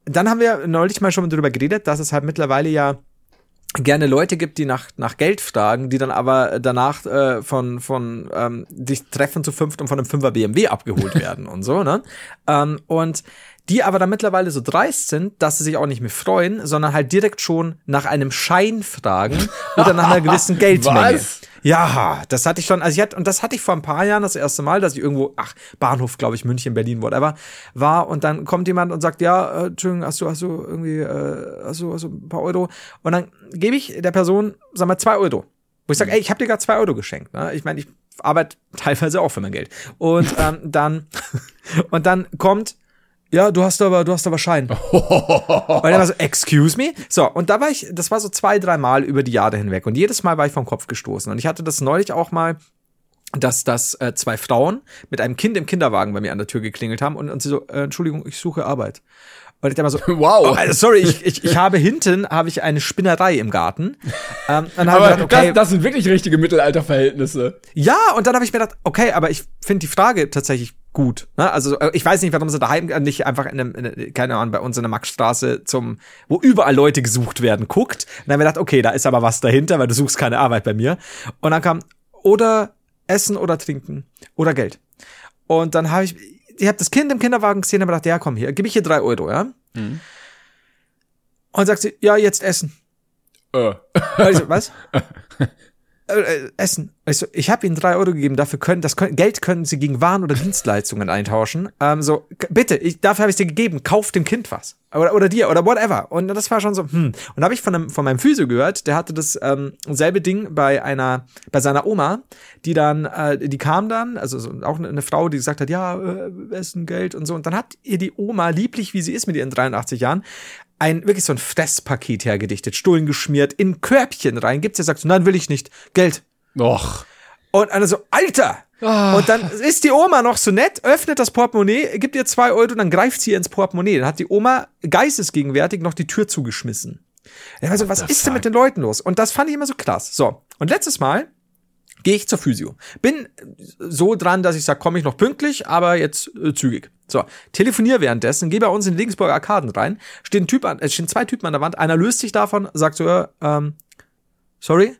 [SPEAKER 3] dann haben wir neulich mal schon darüber geredet, dass es halt mittlerweile ja gerne Leute gibt, die nach, nach Geld fragen, die dann aber danach äh, von, von ähm, sich treffen zu fünft und von einem Fünfer BMW abgeholt werden und so, ne? Ähm, und die aber dann mittlerweile so dreist sind, dass sie sich auch nicht mehr freuen, sondern halt direkt schon nach einem Schein fragen oder nach einer gewissen Geldmenge. Was? Ja, das hatte ich schon, also ich hatte, und das hatte ich vor ein paar Jahren das erste Mal, dass ich irgendwo, ach, Bahnhof, glaube ich, München, Berlin, whatever, war und dann kommt jemand und sagt, ja, äh, Entschuldigung, hast du, hast du irgendwie, äh, hast du, hast du ein paar Euro? Und dann gebe ich der Person, sag mal, zwei Euro. Wo ich sage, ey, ich habe dir gerade zwei Euro geschenkt. Ne? Ich meine, ich arbeite teilweise auch für mein Geld. Und ähm, dann, und dann kommt, ja, du hast aber, du hast aber Schein. und er war so, excuse me? So, und da war ich, das war so zwei, drei Mal über die Jahre hinweg. Und jedes Mal war ich vom Kopf gestoßen. Und ich hatte das neulich auch mal, dass das äh, zwei Frauen mit einem Kind im Kinderwagen bei mir an der Tür geklingelt haben und, und sie so, äh, Entschuldigung, ich suche Arbeit. Und ich dachte mal so, wow, oh, sorry, ich, ich, ich habe hinten habe ich eine Spinnerei im Garten.
[SPEAKER 2] Ähm, dann aber gedacht, okay, das, das sind wirklich richtige Mittelalterverhältnisse.
[SPEAKER 3] Ja, und dann habe ich mir gedacht, okay, aber ich finde die Frage tatsächlich gut. Ne? Also äh, ich weiß nicht, warum sie daheim nicht einfach in einem, in, keine Ahnung, bei uns in der Maxstraße zum, wo überall Leute gesucht werden, guckt. Und dann habe ich gedacht, okay, da ist aber was dahinter, weil du suchst keine Arbeit bei mir. Und dann kam oder Essen oder Trinken oder Geld. Und dann habe ich ich habe das Kind im Kinderwagen gesehen und gedacht, ja, komm hier, gebe ich hier drei Euro, ja? Mhm. Und sagt sie, ja, jetzt essen. Äh. Also, was? äh, Essen. Ich, so, ich habe ihnen drei Euro gegeben, dafür können, das können, Geld können sie gegen Waren oder Dienstleistungen eintauschen. Ähm, so, bitte, ich, dafür habe ich dir gegeben, kauf dem Kind was. Oder, oder dir, oder whatever. Und das war schon so, hm. Und habe ich von, einem, von meinem Physio gehört, der hatte das ähm, selbe Ding bei einer, bei seiner Oma, die dann, äh, die kam dann, also so, auch eine, eine Frau, die gesagt hat, ja, äh, Essen, Geld und so. Und dann hat ihr die Oma, lieblich wie sie ist mit ihren 83 Jahren, ein wirklich so ein Fresspaket hergedichtet, Stullen geschmiert, in Körbchen rein. Gibt's ja, sagst du, nein, will ich nicht. Geld.
[SPEAKER 2] Och.
[SPEAKER 3] Und einer so, Alter!
[SPEAKER 2] Ah.
[SPEAKER 3] Und dann ist die Oma noch so nett, öffnet das Portemonnaie, gibt ihr zwei Euro und dann greift sie ins Portemonnaie. Dann hat die Oma geistesgegenwärtig noch die Tür zugeschmissen. Also, was ist denn mit den Leuten los? Und das fand ich immer so krass. So. Und letztes Mal gehe ich zur Physio. Bin so dran, dass ich sage, komme ich noch pünktlich, aber jetzt äh, zügig. So, telefonier währenddessen, geh bei uns in Regensburger Arkaden rein, stehen, typ an, äh, stehen zwei Typen an der Wand, einer löst sich davon, sagt so, äh, ähm, sorry?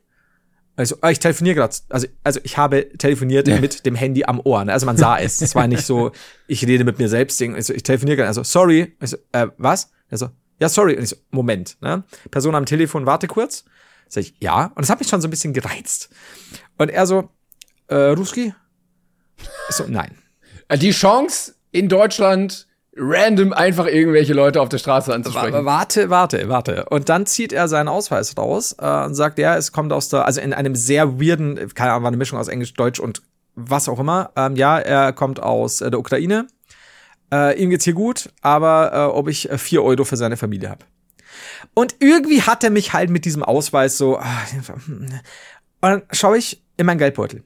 [SPEAKER 3] Also, äh, ich telefoniere gerade, also, also ich habe telefoniert
[SPEAKER 2] Ja.
[SPEAKER 3] mit dem Handy am Ohr. Ne? Also man sah es. Es war nicht so, ich rede mit mir selbst. Ding. Also, ich telefoniere gerade, also sorry. Ich so, äh, was? Also, ja, sorry. Und ich so, Moment. Ne? Person am Telefon, warte kurz. Sag ich, ja. Und das hat mich schon so ein bisschen gereizt. Und er so, äh, Ruski? Ich so, nein.
[SPEAKER 2] Die Chance in Deutschland random einfach irgendwelche Leute auf der Straße anzusprechen.
[SPEAKER 3] Warte, warte, warte. Und dann zieht er seinen Ausweis raus äh, und sagt, ja, es kommt aus der, also in einem sehr weirden, keine Ahnung, war eine Mischung aus Englisch, Deutsch und was auch immer. Ähm, ja, er kommt aus äh, der Ukraine. Äh, ihm geht's hier gut, aber äh, ob ich äh, vier Euro für seine Familie habe. Und irgendwie hat er mich halt mit diesem Ausweis so. ah, hm. Und dann schaue ich in meinen Geldbeutel.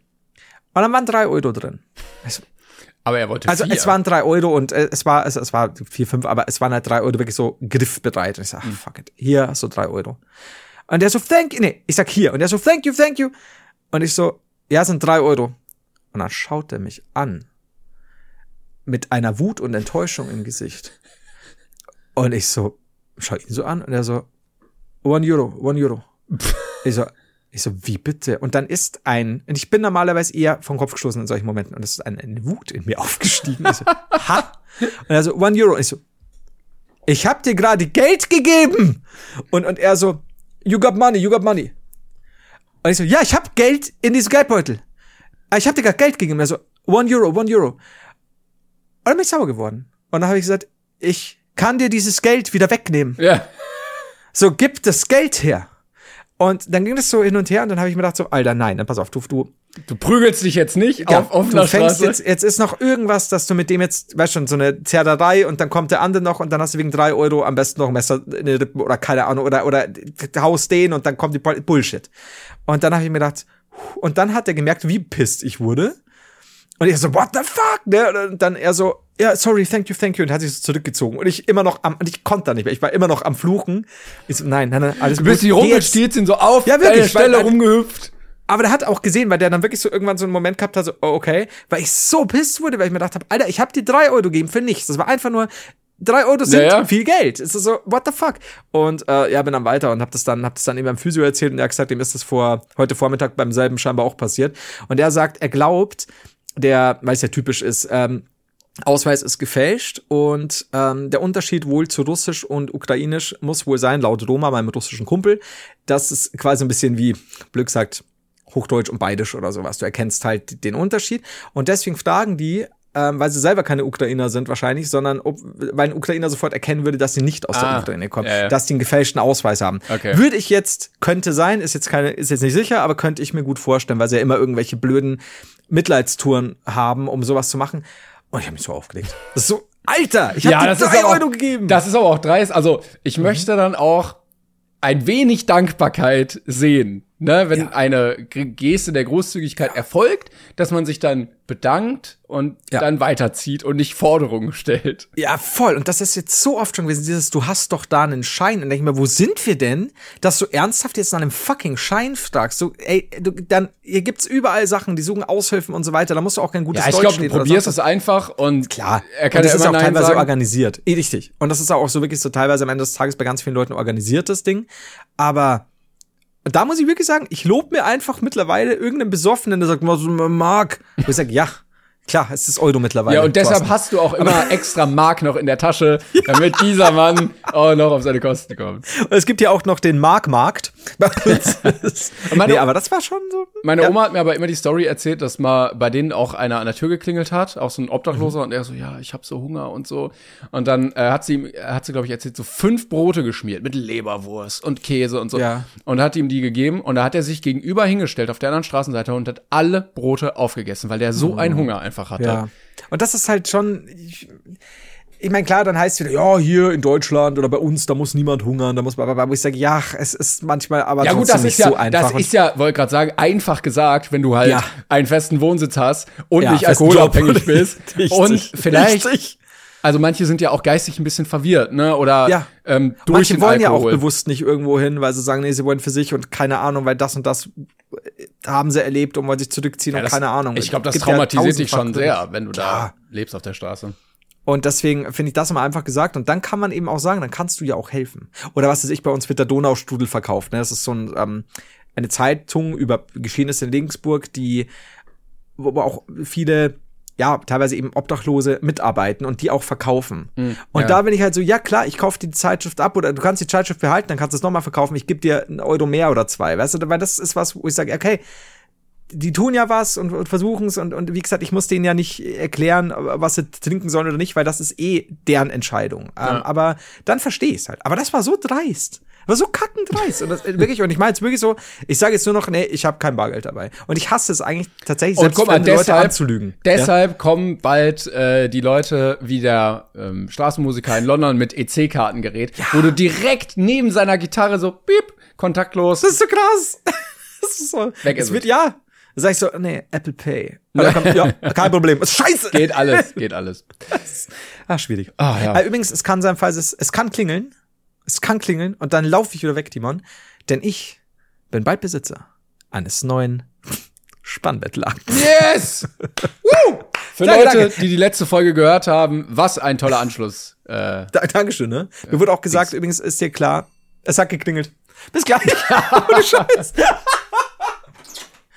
[SPEAKER 3] Und dann waren drei Euro drin.
[SPEAKER 2] Aber er wollte
[SPEAKER 3] Also
[SPEAKER 2] vier.
[SPEAKER 3] es waren drei Euro und äh, es war, es, es war vier, fünf, aber es waren halt drei Euro wirklich so griffbereit. Und ich sag, ach, fuck it, hier hast du drei Euro. Und der so, thank you, nee, ich sag hier. Und der so, thank you, thank you. Und ich so, ja, sind drei Euro. Und dann schaut er mich an. Mit einer Wut und Enttäuschung im Gesicht. Und ich so, schau ihn so an und er so, one Euro, one Euro. Ich so, ich so, wie bitte? Und dann ist ein, und ich bin normalerweise eher vom Kopf gestoßen in solchen Momenten, und es ist eine, eine Wut in mir aufgestiegen. Ich so, ha? Und er so, one Euro. Und ich so, ich hab dir gerade Geld gegeben. Und, und er so, you got money, you got money. Und ich so, ja, ich hab Geld in diesem Geldbeutel. Ah, Ich hab dir gerade Geld gegeben. Und er so, one Euro, one Euro. Und dann bin ich sauer geworden. Und dann habe ich gesagt, ich kann dir dieses Geld wieder wegnehmen.
[SPEAKER 2] ja.
[SPEAKER 3] So, gib das Geld her. Und dann ging das so hin und her und dann habe ich mir gedacht so, Alter, nein, dann pass auf, du, du,
[SPEAKER 2] Du prügelst dich jetzt nicht
[SPEAKER 3] ja,
[SPEAKER 2] auf offener
[SPEAKER 3] du fängst
[SPEAKER 2] Straße.
[SPEAKER 3] jetzt, jetzt ist noch irgendwas, dass du mit dem jetzt, weißt schon, so eine Zerderei und dann kommt der andere noch und dann hast du wegen drei Euro am besten noch ein Messer in die Rippen oder keine Ahnung oder, oder haust den und dann kommt die Bullshit. Und dann habe ich mir gedacht, und dann hat er gemerkt, wie pisst ich wurde. Und ich so, what the fuck? Ne? Und dann er so, ja, sorry, thank you, thank you. Und hat sich so zurückgezogen. Und ich immer noch am, und ich konnte da nicht mehr. Ich war immer noch am Fluchen. Ich so, nein, nein, nein, alles
[SPEAKER 2] Du bist
[SPEAKER 3] gut.
[SPEAKER 2] die
[SPEAKER 3] Geh jetzt.
[SPEAKER 2] rumgestiert, sind so auf
[SPEAKER 3] Ja, wirklich,
[SPEAKER 2] Stelle
[SPEAKER 3] weil-
[SPEAKER 2] rumgehüpft.
[SPEAKER 3] Aber der hat auch gesehen, weil der dann wirklich so irgendwann so einen Moment gehabt hat, so, oh, okay, weil ich so pisst wurde, weil ich mir gedacht habe, Alter, ich habe dir drei Euro gegeben für nichts. Das war einfach nur, drei Euro sind
[SPEAKER 2] Ja, ja.
[SPEAKER 3] viel Geld. Es ist so, what the fuck? Und äh, ja, bin dann weiter und hab das dann, hab das dann eben beim Physio erzählt und er hat gesagt, ihm ist das vor heute Vormittag beim selben scheinbar auch passiert. Und er sagt, er glaubt, der, weil es ja typisch ist, ähm, Ausweis ist gefälscht und ähm, der Unterschied wohl zu Russisch und Ukrainisch muss wohl sein, laut Roma, meinem russischen Kumpel, dass es quasi ein bisschen wie, Glück sagt, Hochdeutsch und Beidisch oder sowas. Du erkennst halt den Unterschied. Und deswegen fragen die, ähm, weil sie selber keine Ukrainer sind wahrscheinlich, sondern ob, weil ein Ukrainer sofort erkennen würde, dass sie nicht aus
[SPEAKER 2] Ah,
[SPEAKER 3] der Ukraine kommen,
[SPEAKER 2] ja, ja.
[SPEAKER 3] dass die einen gefälschten Ausweis haben.
[SPEAKER 2] Okay.
[SPEAKER 3] Würde ich jetzt, könnte sein, ist jetzt keine, ist jetzt nicht sicher, aber könnte ich mir gut vorstellen, weil sie ja immer irgendwelche blöden Mitleidstouren haben, um sowas zu machen. Und ich habe mich so aufgeregt. Das ist so, Alter, ich habe dir drei Euro
[SPEAKER 2] auch,
[SPEAKER 3] gegeben.
[SPEAKER 2] Das ist aber auch dreist. Also, ich möchte dann auch ein wenig Dankbarkeit sehen, ne, wenn
[SPEAKER 3] Ja.
[SPEAKER 2] eine Geste der Großzügigkeit erfolgt, dass man sich dann bedankt und
[SPEAKER 3] Ja.
[SPEAKER 2] dann weiterzieht und nicht Forderungen stellt.
[SPEAKER 3] Ja, voll. Und das ist jetzt so oft schon gewesen, dieses, du hast doch da einen Schein. Und dann denke ich mir, wo sind wir denn, dass du ernsthaft jetzt nach einem fucking Schein fragst? So, ey, du, dann, hier gibt's überall Sachen, die suchen Aushilfen und so weiter. Da musst du auch kein gutes
[SPEAKER 2] Ja, ich
[SPEAKER 3] Deutsch
[SPEAKER 2] glaube, du probierst es einfach und
[SPEAKER 3] Klar,
[SPEAKER 2] er kann
[SPEAKER 3] und das
[SPEAKER 2] ja
[SPEAKER 3] ist auch teilweise
[SPEAKER 2] sagen.
[SPEAKER 3] organisiert. Eh, richtig. Und das ist auch so wirklich so teilweise am Ende des Tages bei ganz vielen Leuten organisiertes Ding. Aber da muss ich wirklich sagen, ich lob mir einfach mittlerweile irgendeinen Besoffenen, der sagt, was mag. Und ich sag, ja, klar, es ist Euro mittlerweile.
[SPEAKER 2] Ja, und deshalb hast du auch immer extra Mark noch in der Tasche, damit dieser Mann auch noch auf seine Kosten kommt.
[SPEAKER 3] Und es gibt ja auch noch den Markmarkt. nee, aber das war schon so.
[SPEAKER 2] Meine ja. Oma hat mir aber immer die Story erzählt, dass mal bei denen auch einer an der Tür geklingelt hat, auch so ein Obdachloser, mhm. und er so, ja, ich habe so Hunger und so. Und dann äh, hat sie, hat sie, glaube ich, erzählt, so fünf Brote geschmiert mit Leberwurst und Käse und so.
[SPEAKER 3] Ja.
[SPEAKER 2] Und hat ihm die gegeben und da hat er sich gegenüber hingestellt auf der anderen Straßenseite und hat alle Brote aufgegessen, weil der so mhm. einen Hunger einfach hatte.
[SPEAKER 3] Ja. Und das ist halt schon. Ich, ich meine, klar, dann heißt es wieder, ja, hier in Deutschland oder bei uns, da muss niemand hungern, da muss man, aber wo ich sage, ja, es ist manchmal aber
[SPEAKER 2] ja, gut, das ist ja, so einfach. Das ist ja, wollte gerade sagen, einfach gesagt, wenn du halt ja. einen festen Wohnsitz hast und ja, nicht alkoholabhängig bist richtig, und vielleicht richtig. Also manche sind ja auch geistig ein bisschen verwirrt, ne? Oder
[SPEAKER 3] ja. ähm, durch manche wollen Alkohol. ja auch bewusst nicht irgendwo hin, weil sie sagen, nee, sie wollen für sich und keine Ahnung, weil das und das haben sie erlebt und wollen sich zurückziehen ja, und keine Ahnung.
[SPEAKER 2] Ich glaube, das traumatisiert dich schon sehr, wenn du da lebst auf der Straße.
[SPEAKER 3] Und deswegen finde ich das immer einfach gesagt. Und dann kann man eben auch sagen, dann kannst du ja auch helfen. Oder was weiß ich, bei uns wird der Donaustrudel verkauft. Ne? Das ist so ein, ähm, eine Zeitung über Geschehnisse in Regensburg, die, wo auch viele ja, teilweise eben Obdachlose mitarbeiten und die auch verkaufen. Mhm, und ja. da bin ich halt so, ja klar, ich kaufe die Zeitschrift ab oder du kannst die Zeitschrift behalten, dann kannst du es nochmal verkaufen, ich gebe dir einen Euro mehr oder zwei, weißt du, weil das ist was, wo ich sage, okay, die tun ja was und, und versuchen es und, und wie gesagt, ich muss denen ja nicht erklären, was sie trinken sollen oder nicht, weil das ist eh deren Entscheidung. Ähm, ja. Ähm, aber dann verstehe ich es halt. Aber das war so dreist. War so kackendreist. Und das, wirklich, und ich meine jetzt wirklich so, ich sage jetzt nur noch, nee, ich habe kein Bargeld dabei. Und ich hasse es eigentlich tatsächlich,
[SPEAKER 2] selbst und guck mal, deshalb, Leute anzulügen. Deshalb ja? kommen bald äh, die Leute wie der ähm, Straßenmusiker in London mit EC-Kartengerät, ja. wo du direkt neben seiner Gitarre so, piep, kontaktlos.
[SPEAKER 3] Das ist so krass. das ist so. Weg ist es wird, ja, sag ich so, nee, Apple Pay. Kommt, ja, kein Problem. Scheiße.
[SPEAKER 2] Geht alles, geht alles.
[SPEAKER 3] ah, schwierig.
[SPEAKER 2] Ah, ja.
[SPEAKER 3] Äh, übrigens, es kann sein, falls es, es kann klingeln. Es kann klingeln und dann laufe ich wieder weg, Timon. Denn ich bin bald Besitzer eines neuen Spannbettlaken.
[SPEAKER 2] Yes! Woo! Für danke, Leute, danke. die die letzte Folge gehört haben, was ein toller Anschluss.
[SPEAKER 3] Äh, da, Dankeschön, ne? Mir wurde auch gesagt, Dings. übrigens ist dir klar, es hat geklingelt. Bis gleich.
[SPEAKER 2] Ohne Scheiß.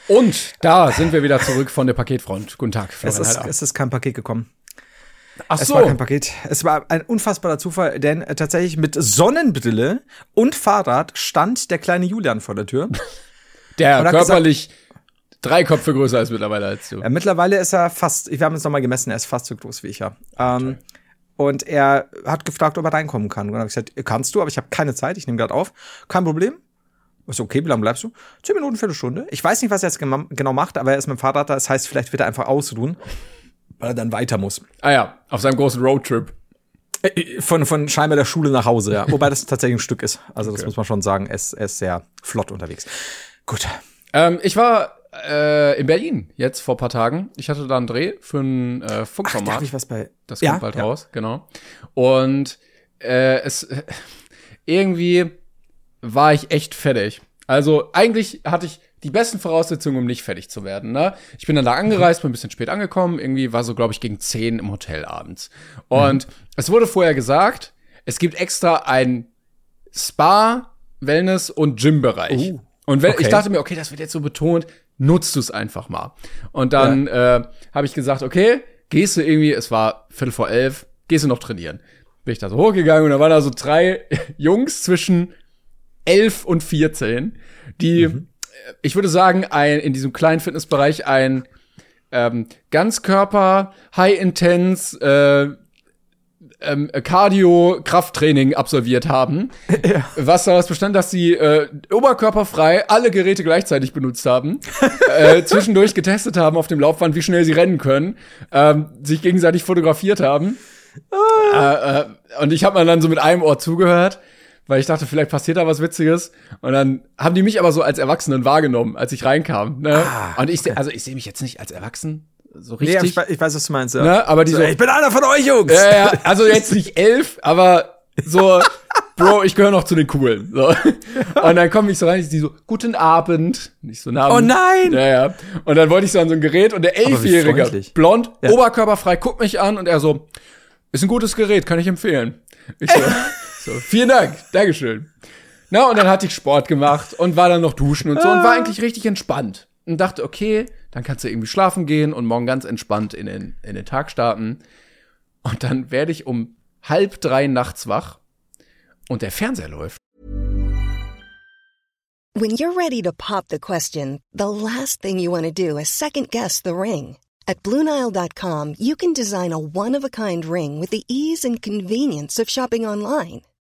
[SPEAKER 2] Und da sind wir wieder zurück von der Paketfront. Guten Tag.
[SPEAKER 3] Es ist, es ist kein Paket gekommen.
[SPEAKER 2] Ach so.
[SPEAKER 3] Es war kein Paket. Es war ein unfassbarer Zufall, denn äh, tatsächlich mit Sonnenbrille und Fahrrad stand der kleine Julian vor der Tür.
[SPEAKER 2] Der körperlich gesagt, drei Köpfe größer ist mittlerweile als du.
[SPEAKER 3] Ja, mittlerweile ist er fast, wir haben uns nochmal gemessen, er ist fast so groß wie ich ja. Ähm, und er hat gefragt, ob er reinkommen kann. Und dann habe ich gesagt, kannst du, aber ich habe keine Zeit, ich nehme gerade auf. Kein Problem. Ist okay, wie lange bleibst du? Zehn Minuten, Viertelstunde. Ich weiß nicht, was er jetzt genau macht, aber er ist mit dem Fahrrad da. Das heißt, vielleicht wird er einfach ausruhen, weil er dann weiter muss.
[SPEAKER 2] Ah ja, auf seinem großen Roadtrip.
[SPEAKER 3] Äh, äh, von, von scheinbar der Schule nach Hause, ja. Wobei das tatsächlich ein Stück ist. Also das okay. muss man schon sagen. Er ist, er ist sehr flott unterwegs. Gut.
[SPEAKER 2] Ähm, ich war äh, in Berlin jetzt vor paar Tagen. Ich hatte da einen Dreh für ein äh, Funkformat. Ach,
[SPEAKER 3] darf ich was bei?
[SPEAKER 2] Das kommt ja, bald ja. raus, genau. Und äh, es irgendwie war ich echt fertig. Also eigentlich hatte ich die besten Voraussetzungen, um nicht fertig zu werden. Ne? Ich bin dann da angereist, bin ein bisschen spät angekommen. Irgendwie war so, glaube ich, gegen zehn im Hotel abends. Und mhm. es wurde vorher gesagt, es gibt extra ein Spa, Wellness und Gym-Bereich. Uh, und wenn, okay. ich dachte mir, okay, das wird jetzt so betont, nutzt du es einfach mal. Und dann ja. äh, habe ich gesagt, okay, gehst du irgendwie, es war Viertel vor elf, gehst du noch trainieren. Bin ich da so hochgegangen und da waren da so drei Jungs zwischen 11 und 14, die, mhm. Ich würde sagen, ein, in diesem kleinen Fitnessbereich ein ähm, Ganzkörper, High-Intense, äh, ähm, Cardio-Krafttraining absolviert haben. Ja. Was daraus bestand, dass sie äh, oberkörperfrei alle Geräte gleichzeitig benutzt haben, äh, zwischendurch getestet haben auf dem Laufband, wie schnell sie rennen können, ähm, sich gegenseitig fotografiert haben. Ah. Äh, äh, und ich habe mir dann so mit einem Ohr zugehört weil ich dachte, vielleicht passiert da was Witziges. Und dann haben die mich aber so als Erwachsenen wahrgenommen, als ich reinkam. Ne? Ah, und ich, okay. also ich sehe mich jetzt nicht als Erwachsen so richtig.
[SPEAKER 3] Nee, ich, ich, weiß, was du meinst. Ja.
[SPEAKER 2] Ne? Aber die so,
[SPEAKER 3] ich bin einer von euch Jungs.
[SPEAKER 2] Ja, ja, also jetzt nicht elf, aber so, Bro, ich gehöre noch zu den Coolen. So. Und dann komme ich so rein, ich die so, guten Abend. Nicht so Abend.
[SPEAKER 3] Oh nein!
[SPEAKER 2] Ja, ja. Und dann wollte ich so an so ein Gerät und der Elfjährige, blond, ja. oberkörperfrei, guckt mich an und er so, ist ein gutes Gerät, kann ich empfehlen. Ich so, So, vielen Dank, Dankeschön. Na, und dann hatte ich Sport gemacht und war dann noch duschen und so und war ah. eigentlich richtig entspannt. Und dachte, okay, dann kannst du irgendwie schlafen gehen und morgen ganz entspannt in den, in den Tag starten. Und dann werde ich um halb drei nachts wach und der Fernseher läuft.
[SPEAKER 4] When you're ready to pop the question, the last thing you want to do is second guess the ring. At Bluenile.com, you can design a one of a kind ring with the ease and convenience of shopping online.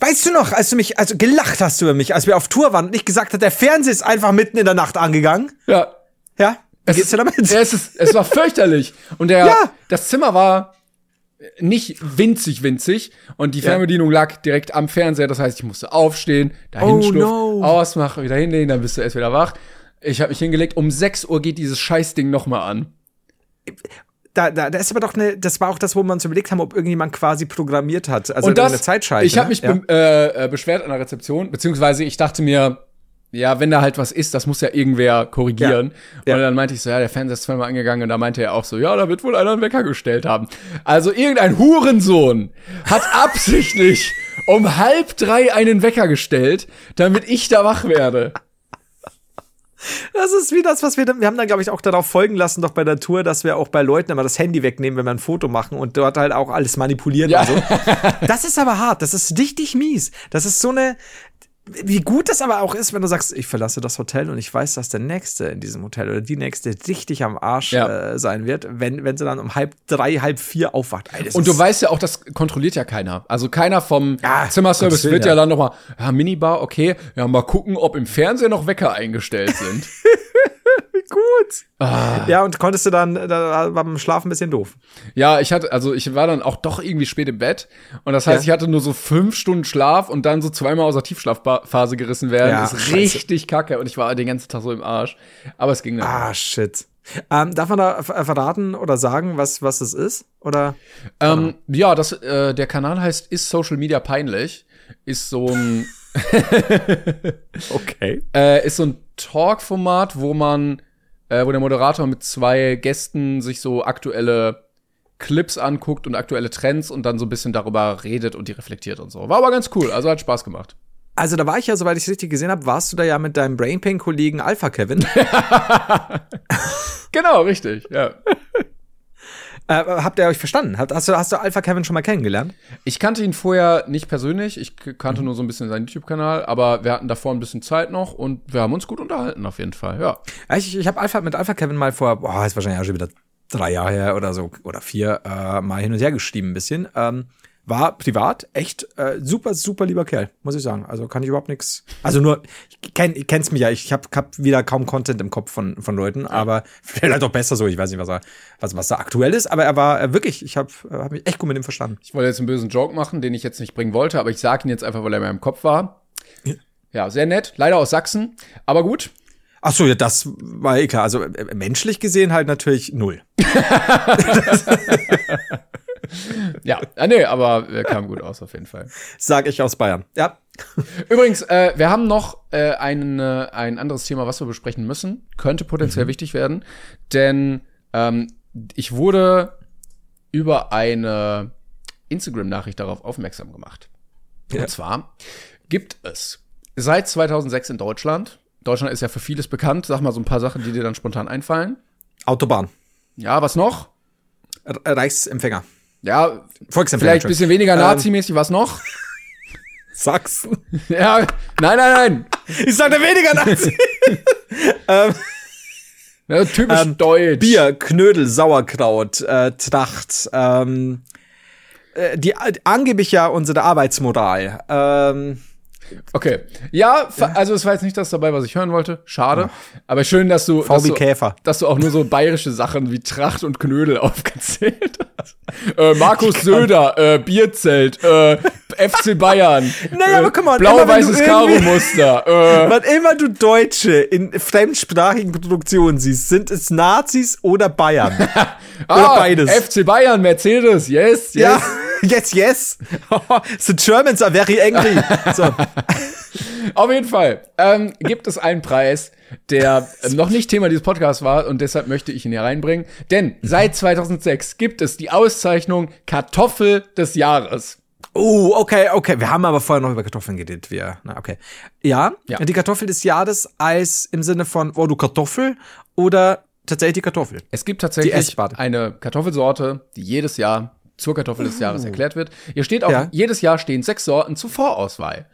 [SPEAKER 3] Weißt du noch, als du mich, also gelacht hast über mich, als wir auf Tour waren und ich gesagt hat, der Fernseher ist einfach mitten in der Nacht angegangen?
[SPEAKER 2] Ja.
[SPEAKER 3] Ja? Wie
[SPEAKER 2] Es
[SPEAKER 3] geht's dir damit?
[SPEAKER 2] Ja, es, ist, es war fürchterlich. Und der,
[SPEAKER 3] Ja.
[SPEAKER 2] das Zimmer war nicht winzig, winzig. Und die Fernbedienung lag direkt am Fernseher. Das heißt, ich musste aufstehen, dahin
[SPEAKER 3] Oh, no.
[SPEAKER 2] ausmachen, wieder hinlegen, dann bist du erst wieder wach. Ich habe mich hingelegt. Um 6 Uhr geht dieses Scheißding noch mal an.
[SPEAKER 3] Da, da, da ist aber doch eine, das war auch das, wo wir uns überlegt haben, ob irgendjemand quasi programmiert hat. Also
[SPEAKER 2] und das,
[SPEAKER 3] eine Zeitschalter.
[SPEAKER 2] ich habe
[SPEAKER 3] ne?
[SPEAKER 2] mich
[SPEAKER 3] ja.
[SPEAKER 2] be äh, äh, beschwert an der Rezeption, beziehungsweise ich dachte mir, ja, wenn da halt was ist, das muss ja irgendwer korrigieren.
[SPEAKER 3] Ja.
[SPEAKER 2] Und dann meinte ich so, ja, der Fernseher ist zweimal angegangen und da meinte er auch so, ja, da wird wohl einer einen Wecker gestellt haben. Also irgendein Hurensohn hat absichtlich um halb drei einen Wecker gestellt, damit ich da wach werde.
[SPEAKER 3] Das ist wie das, was wir, wir haben dann, glaube ich, auch darauf folgen lassen, doch bei der Tour, dass wir auch bei Leuten immer das Handy wegnehmen, wenn wir ein Foto machen und dort halt auch alles manipulieren
[SPEAKER 2] Ja.
[SPEAKER 3] und so. Das ist aber hart, das ist richtig mies. Das ist so eine, wie gut das aber auch ist, wenn du sagst, ich verlasse das Hotel und ich weiß, dass der Nächste in diesem Hotel oder die Nächste richtig am Arsch
[SPEAKER 2] Ja.
[SPEAKER 3] äh, sein wird, wenn, wenn sie dann um halb drei, halb vier aufwacht. Ey,
[SPEAKER 2] Und du weißt ja auch, das kontrolliert ja keiner. Also keiner vom
[SPEAKER 3] Ja,
[SPEAKER 2] Zimmerservice
[SPEAKER 3] Willen,
[SPEAKER 2] wird ja,
[SPEAKER 3] ja.
[SPEAKER 2] dann noch mal, ja, Minibar, okay, ja, mal gucken, ob im Fernseher noch Wecker eingestellt sind.
[SPEAKER 3] gut.
[SPEAKER 2] Ah.
[SPEAKER 3] Ja, und konntest du dann, da war beim Schlafen ein bisschen doof.
[SPEAKER 2] Ja, ich hatte, also ich war dann auch doch irgendwie spät im Bett. Und das heißt,
[SPEAKER 3] Ja.
[SPEAKER 2] ich hatte nur so fünf Stunden Schlaf und dann so zweimal aus der Tiefschlafphase gerissen werden.
[SPEAKER 3] Ja,
[SPEAKER 2] ist
[SPEAKER 3] scheiße.
[SPEAKER 2] richtig kacke. Und ich war den ganzen Tag so im Arsch. Aber es ging dann.
[SPEAKER 3] Ah, shit. Ähm, darf man da ver- verraten oder sagen, was, was es ist? Oder?
[SPEAKER 2] Ähm, ja, das, äh, der Kanal heißt Ist Social Media peinlich? Ist so ein,
[SPEAKER 3] Okay.
[SPEAKER 2] äh, ist so ein Talk-Format, wo man, äh, wo der Moderator mit zwei Gästen sich so aktuelle Clips anguckt und aktuelle Trends und dann so ein bisschen darüber redet und die reflektiert und so. War aber ganz cool, also hat Spaß gemacht.
[SPEAKER 3] Also da war ich ja, soweit ich es richtig gesehen habe, warst du da ja mit deinem Brainpain-Kollegen Alpha Kevin.
[SPEAKER 2] Genau, richtig, ja.
[SPEAKER 3] Äh, habt ihr euch verstanden? Hast, du, hast du Alpha Kevin schon mal kennengelernt?
[SPEAKER 2] Ich kannte ihn vorher nicht persönlich, ich kannte nur so ein bisschen seinen YouTube-Kanal, aber wir hatten davor ein bisschen Zeit noch und wir haben uns gut unterhalten auf jeden Fall, ja.
[SPEAKER 3] Ja, Ich, ich habe Alpha mit Alpha Kevin mal vor, boah, ist wahrscheinlich auch schon wieder drei Jahre her oder so oder vier, äh, mal hin und her geschrieben ein bisschen. Ähm, war privat echt äh, super, super lieber Kerl, muss ich sagen. Also kann ich überhaupt nichts. Also nur, ich kenn, ich kenn's mich ja, ich hab, hab wieder kaum Content im Kopf von, von Leuten, aber vielleicht auch besser so. Ich weiß nicht, was er, was, was da aktuell ist, aber er war äh, wirklich, ich habe äh, hab mich echt gut mit ihm verstanden.
[SPEAKER 2] Ich wollte jetzt einen bösen Joke machen, den ich jetzt nicht bringen wollte, aber ich sage ihn jetzt einfach, weil er in meinem Kopf war. Ja, sehr nett, leider aus Sachsen, aber gut.
[SPEAKER 3] Ach so, ja, das war eh klar. Also äh, menschlich gesehen halt natürlich null.
[SPEAKER 2] Ja, ah, nee, aber er kam gut aus auf jeden Fall.
[SPEAKER 3] Sag ich aus Bayern. Ja.
[SPEAKER 2] Übrigens, äh, wir haben noch äh, ein, äh, ein anderes Thema, was wir besprechen müssen. Könnte potenziell wichtig werden, denn ähm, ich wurde über eine Instagram-Nachricht darauf aufmerksam gemacht.
[SPEAKER 3] Ja.
[SPEAKER 2] Und zwar gibt es seit 2006 in Deutschland, Deutschland ist ja für vieles bekannt, sag mal so ein paar Sachen, die dir dann spontan einfallen.
[SPEAKER 3] Autobahn.
[SPEAKER 2] Ja, was noch?
[SPEAKER 3] Reichsempfänger.
[SPEAKER 2] Ja, vielleicht ein bisschen weniger
[SPEAKER 3] Ähm,
[SPEAKER 2] nazimäßig, was noch?
[SPEAKER 3] Sachsen.
[SPEAKER 2] Ja, nein, nein, nein.
[SPEAKER 3] Ich sagte weniger Nazi.
[SPEAKER 2] Ja, typisch
[SPEAKER 3] Ähm,
[SPEAKER 2] deutsch.
[SPEAKER 3] Bier, Knödel, Sauerkraut, äh, Tracht, ähm, äh, die äh, angeblich ja unsere Arbeitsmoral. Ähm,
[SPEAKER 2] Okay. Ja, also es war jetzt nicht das dabei, was ich hören wollte. Schade. Aber schön, dass du, dass du, dass du auch nur so bayerische Sachen wie Tracht und Knödel aufgezählt hast. Äh, Markus Söder, äh, Bierzelt, äh, FC Bayern.
[SPEAKER 3] Naja, aber guck mal,
[SPEAKER 2] Blau-weißes Karo-Muster. Äh,
[SPEAKER 3] Wann immer du Deutsche in fremdsprachigen Produktionen siehst, sind es Nazis oder Bayern. oder
[SPEAKER 2] ah,
[SPEAKER 3] beides.
[SPEAKER 2] FC Bayern, Mercedes, yes, yes.
[SPEAKER 3] ja, yes, yes. The Germans are very angry. So.
[SPEAKER 2] Auf jeden Fall ähm, gibt es einen Preis, der noch nicht Thema dieses Podcasts war und deshalb möchte ich ihn hier reinbringen. Denn seit 2006 gibt es die Auszeichnung Kartoffel des Jahres.
[SPEAKER 3] Oh, okay, okay. Wir haben aber vorher noch über Kartoffeln geredet. Wir, na, okay. Ja,
[SPEAKER 2] Ja.
[SPEAKER 3] die Kartoffel des Jahres als im Sinne von, oh, du Kartoffel oder tatsächlich die Kartoffel.
[SPEAKER 2] Es gibt tatsächlich eine Kartoffelsorte, die jedes Jahr zur Kartoffel des Jahres erklärt wird. Hier steht auch,
[SPEAKER 3] Ja.
[SPEAKER 2] jedes Jahr stehen sechs Sorten zur Vorauswahl.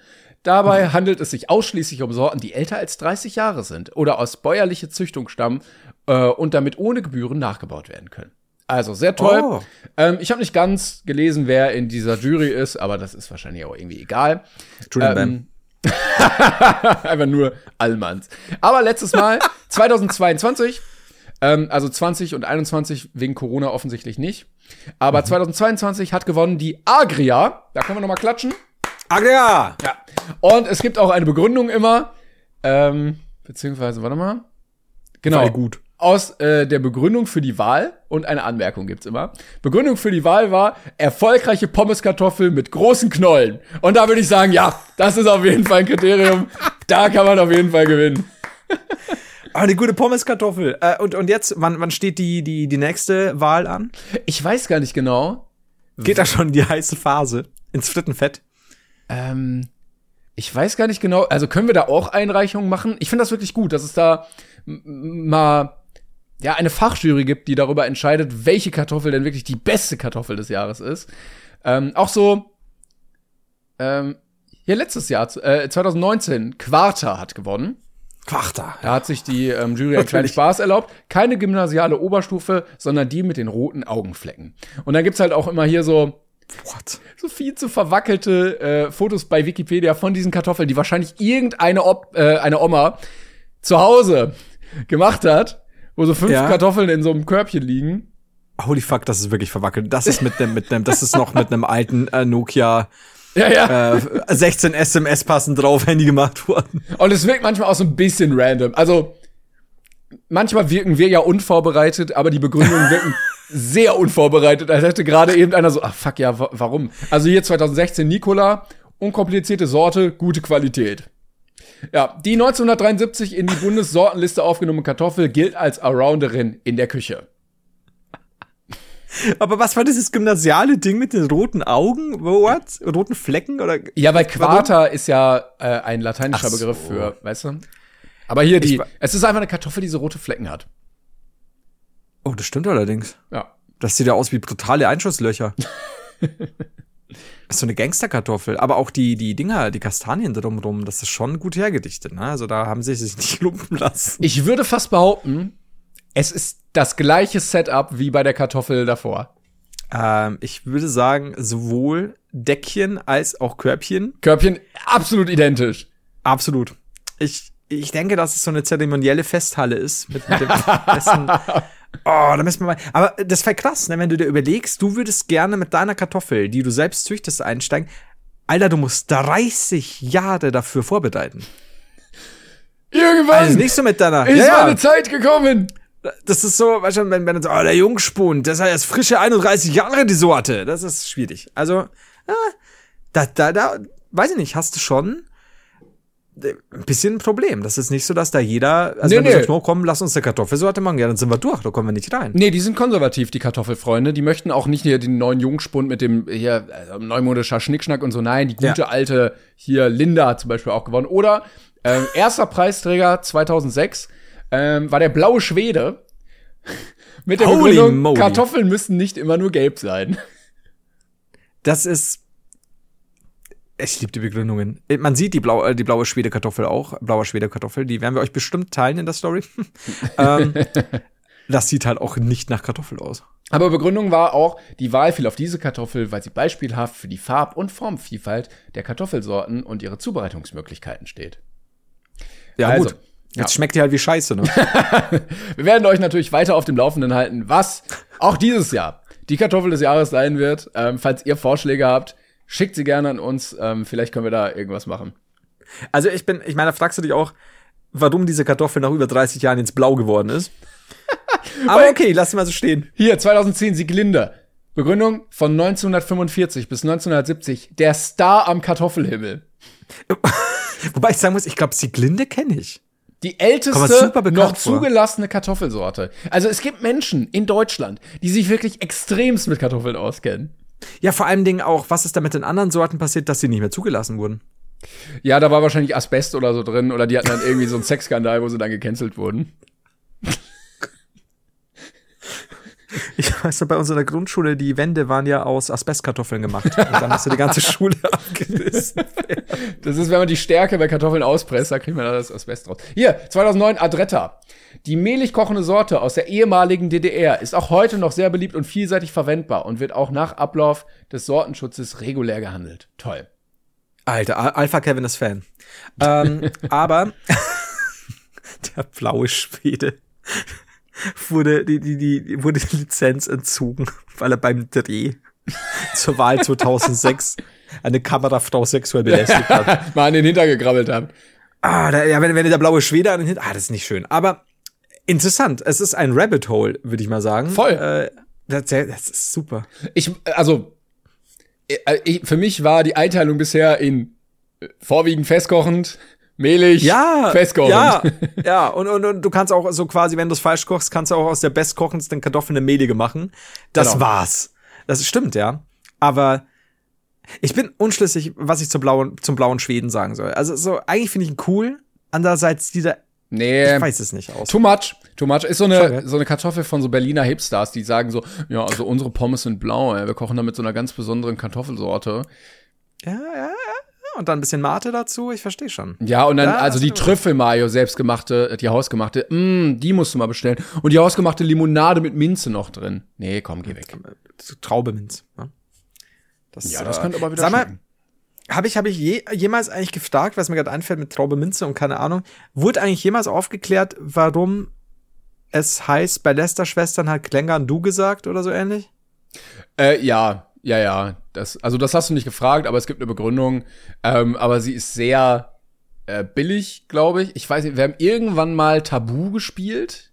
[SPEAKER 2] Dabei handelt es sich ausschließlich um Sorten, die älter als 30 Jahre sind oder aus bäuerliche Züchtung stammen äh, und damit ohne Gebühren nachgebaut werden können. Also sehr toll.
[SPEAKER 3] Oh.
[SPEAKER 2] Ähm, ich habe nicht ganz gelesen, wer in dieser Jury ist, aber das ist wahrscheinlich auch irgendwie egal.
[SPEAKER 3] Entschuldigung,
[SPEAKER 2] Ähm, Einfach nur Allmanns. Aber letztes Mal, 2022, ähm, also 20 und 21 wegen Corona offensichtlich nicht. Aber 2022 hat gewonnen die Agria. Da können wir noch mal klatschen.
[SPEAKER 3] Agria!
[SPEAKER 2] Ja. Und es gibt auch eine Begründung immer. Ähm, beziehungsweise, warte mal. Genau.
[SPEAKER 3] War gut.
[SPEAKER 2] Aus äh, der Begründung für die Wahl und eine Anmerkung gibt's immer. Begründung für die Wahl war erfolgreiche Pommeskartoffel mit großen Knollen. Und da würde ich sagen, ja, das ist auf jeden Fall ein Kriterium. da kann man auf jeden Fall gewinnen.
[SPEAKER 3] Ah, eine gute Pommeskartoffel. Äh, und, und jetzt, wann, wann steht die, die, die nächste Wahl an?
[SPEAKER 2] Ich weiß gar nicht genau.
[SPEAKER 3] Geht da schon die heiße Phase ins Frittenfett?
[SPEAKER 2] Ähm, ich weiß gar nicht genau. Also können wir da auch Einreichungen machen? Ich finde das wirklich gut, dass es da mal ja eine Fachjury gibt, die darüber entscheidet, welche Kartoffel denn wirklich die beste Kartoffel des Jahres ist. Ähm, auch so ähm, hier letztes Jahr, äh, 2019, Quarta hat gewonnen.
[SPEAKER 3] Quachter.
[SPEAKER 2] Da hat sich die ähm, Jury einen kleinen. Spaß erlaubt. Keine gymnasiale Oberstufe, sondern die mit den roten Augenflecken. Und dann gibt's halt auch immer hier so
[SPEAKER 3] What?
[SPEAKER 2] so viel zu verwackelte äh, Fotos bei Wikipedia von diesen Kartoffeln, die wahrscheinlich irgendeine Ob äh, eine Oma zu Hause gemacht hat, wo so fünf
[SPEAKER 3] Ja.
[SPEAKER 2] Kartoffeln in so einem Körbchen liegen.
[SPEAKER 3] Holy fuck, das ist wirklich verwackelt. Das ist mit dem, mit dem, das ist noch mit einem alten äh, Nokia
[SPEAKER 2] Ja, ja.
[SPEAKER 3] äh, 16 SMS passend drauf Handy gemacht worden.
[SPEAKER 2] Und es wirkt manchmal auch so ein bisschen random. Also manchmal wirken wir ja unvorbereitet, aber die Begründungen wirken sehr unvorbereitet, als hätte gerade eben einer so, ach fuck, ja, wa warum? Also hier 2016 Nikola, unkomplizierte Sorte, gute Qualität. Ja, die 1973 in die Bundessortenliste aufgenommene Kartoffel gilt als Arounderin in der Küche.
[SPEAKER 3] Aber was war dieses gymnasiale Ding mit den roten Augen? What? Roten Flecken oder?
[SPEAKER 2] Ja, weil Quarta ist ja äh, ein lateinischer
[SPEAKER 3] so.
[SPEAKER 2] Begriff für, weißt du? Aber hier die, es ist einfach eine Kartoffel, die so rote Flecken hat.
[SPEAKER 3] Oh, das stimmt allerdings.
[SPEAKER 2] Ja.
[SPEAKER 3] Das sieht ja aus wie brutale Einschusslöcher. ist so eine Gangsterkartoffel. Aber auch die, die Dinger, die Kastanien drumrum, das ist schon gut hergedichtet, ne? Also da haben sie sich nicht lumpen lassen.
[SPEAKER 2] Ich würde fast behaupten, es ist das gleiche Setup wie bei der Kartoffel davor.
[SPEAKER 3] Ähm, ich würde sagen, sowohl Deckchen als auch Körbchen.
[SPEAKER 2] Körbchen absolut identisch.
[SPEAKER 3] Absolut. Ich, ich denke, dass es so eine zeremonielle Festhalle ist mit, mit dem besten. Oh, da müssen wir mal. Aber das wäre krass, ne, wenn du dir überlegst, du würdest gerne mit deiner Kartoffel, die du selbst züchtest, einsteigen. Alter, du musst 30 Jahre dafür vorbereiten.
[SPEAKER 2] Irgendwann
[SPEAKER 3] Also nicht so mit deiner.
[SPEAKER 2] ist
[SPEAKER 3] ja, ja.
[SPEAKER 2] meine Zeit gekommen.
[SPEAKER 3] Das ist so, weißt du, wenn, wenn so, oh, der Jungspund, das hat erst frische 31 Jahre, die Sorte. Das ist schwierig. Also, ja, da, da, da, weiß ich nicht, hast du schon äh, ein bisschen ein Problem. Das ist nicht so, dass da jeder, also
[SPEAKER 2] Nee,
[SPEAKER 3] wenn
[SPEAKER 2] nee.
[SPEAKER 3] du sagst, no, komm, lass uns eine Kartoffelsorte machen, ja, dann sind wir durch, da kommen wir nicht rein.
[SPEAKER 2] Nee, die sind konservativ, die Kartoffelfreunde. Die möchten auch nicht hier den neuen Jungspund mit dem hier also neumodischer Schnickschnack und so. Nein, die gute
[SPEAKER 3] Ja.
[SPEAKER 2] alte hier Linda hat zum Beispiel auch gewonnen. Oder ähm, erster Preisträger 2006 ähm, war der blaue Schwede mit der
[SPEAKER 3] Holy
[SPEAKER 2] Begründung,
[SPEAKER 3] moly.
[SPEAKER 2] Kartoffeln müssen nicht immer nur gelb sein.
[SPEAKER 3] Das ist, ich liebe die Begründungen. Man sieht die, blau, äh, die blaue Schwedekartoffel auch, blaue Schwedekartoffel, die werden wir euch bestimmt teilen in der Story. ähm, das sieht halt auch nicht nach Kartoffel aus.
[SPEAKER 2] Aber Begründung war auch, die Wahl fiel auf diese Kartoffel, weil sie beispielhaft für die Farb- und Formvielfalt der Kartoffelsorten und ihre Zubereitungsmöglichkeiten steht.
[SPEAKER 3] Ja,
[SPEAKER 2] Also,
[SPEAKER 3] gut. Jetzt schmeckt die halt wie Scheiße, ne?
[SPEAKER 2] Wir werden euch natürlich weiter auf dem Laufenden halten, was auch dieses Jahr die Kartoffel des Jahres sein wird. Ähm, falls ihr Vorschläge habt, schickt sie gerne an uns. Ähm, vielleicht können wir da irgendwas machen.
[SPEAKER 3] Also ich bin, ich meine, da fragst du dich auch, warum diese Kartoffel nach über 30 Jahren ins Blau geworden ist. Aber okay, lass sie mal so stehen.
[SPEAKER 2] Hier, 2010 Sieglinde. Begründung von 1945 bis 1970. Der Star am Kartoffelhimmel.
[SPEAKER 3] Wobei ich sagen muss, ich glaube, Sieglinde kenne ich.
[SPEAKER 2] Die älteste noch zugelassene Kartoffelsorte. Also es gibt Menschen in Deutschland, die sich wirklich extremst mit Kartoffeln auskennen.
[SPEAKER 3] Ja, vor allen Dingen auch, was ist da mit den anderen Sorten passiert, dass sie nicht mehr zugelassen wurden?
[SPEAKER 2] Ja, da war wahrscheinlich Asbest oder so drin oder die hatten dann irgendwie so einen Sexskandal, wo sie dann gecancelt wurden.
[SPEAKER 3] Ich weiß noch, bei uns in der Grundschule, die Wände waren ja aus Asbestkartoffeln gemacht. Und dann hast du die ganze Schule abgerissen.
[SPEAKER 2] Das ist, wenn man die Stärke bei Kartoffeln auspresst, da kriegt man da das Asbest raus. Hier, 2009 Adretta. Die mehlig kochende Sorte aus der ehemaligen DDR ist auch heute noch sehr beliebt und vielseitig verwendbar und wird auch nach Ablauf des Sortenschutzes regulär gehandelt. Toll.
[SPEAKER 3] Alter, Al- Alpha Kevin ist Fan. Ähm, aber der blaue Schwede wurde die, die, die, wurde die Lizenz entzogen, weil er beim Dreh zur Wahl 2006 eine Kamerafrau sexuell belästigt hat.
[SPEAKER 2] Mal an den Hinter gegrabbelt haben.
[SPEAKER 3] Ah, da, ja, wenn, wenn der blaue Schwede an den Hin- Ah, das ist nicht schön. Aber interessant. Es ist ein Rabbit Hole, würde ich mal sagen.
[SPEAKER 2] Voll.
[SPEAKER 3] Äh, das, das ist super.
[SPEAKER 2] Ich, also, äh, ich, für mich war die Einteilung bisher in äh, vorwiegend festkochend, mehlig,
[SPEAKER 3] Ja,
[SPEAKER 2] festkochend.
[SPEAKER 3] ja, ja. Und, und, und du kannst auch so quasi, wenn du es falsch kochst, kannst du auch aus der bestkochendsten Kartoffel eine mehlige machen. Das
[SPEAKER 2] Genau.
[SPEAKER 3] war's. Das stimmt, ja. Aber ich bin unschlüssig, was ich zum blauen, zum blauen Schweden sagen soll. Also so, eigentlich finde ich ihn cool. Andererseits dieser,
[SPEAKER 2] Nee,
[SPEAKER 3] ich weiß es nicht aus.
[SPEAKER 2] Too much. Too much. Ist so eine,
[SPEAKER 3] ja.
[SPEAKER 2] so eine Kartoffel von so Berliner Hipsters, die sagen so, ja, also unsere Pommes sind blau, ey. wir kochen da mit so einer ganz besonderen Kartoffelsorte.
[SPEAKER 3] Ja, ja, ja. Und dann ein bisschen Mate dazu. Ich verstehe schon.
[SPEAKER 2] Ja, und dann,
[SPEAKER 3] Ja,
[SPEAKER 2] also die. Trüffelmayo selbstgemachte, die hausgemachte, mm, die musst du mal bestellen. Und die hausgemachte Limonade mit Minze noch drin. Nee, komm, geh weg.
[SPEAKER 3] So Traubeminz. Ne? Das,
[SPEAKER 2] Ja, das
[SPEAKER 3] äh,
[SPEAKER 2] könnte aber wieder
[SPEAKER 3] Sag mal,
[SPEAKER 2] schmecken.
[SPEAKER 3] Habe ich, hab ich je, jemals eigentlich gefragt, was mir gerade einfällt mit Traube Minze und keine Ahnung, wurde eigentlich jemals aufgeklärt, warum es heißt, bei Lester-Schwestern hat Klängern du gesagt oder so ähnlich?
[SPEAKER 2] Äh, ja, ja, ja. Das, also das hast du nicht gefragt, aber es gibt eine Begründung. Ähm, aber sie ist sehr äh, billig, glaube ich. Ich weiß nicht, wir haben irgendwann mal Tabu gespielt.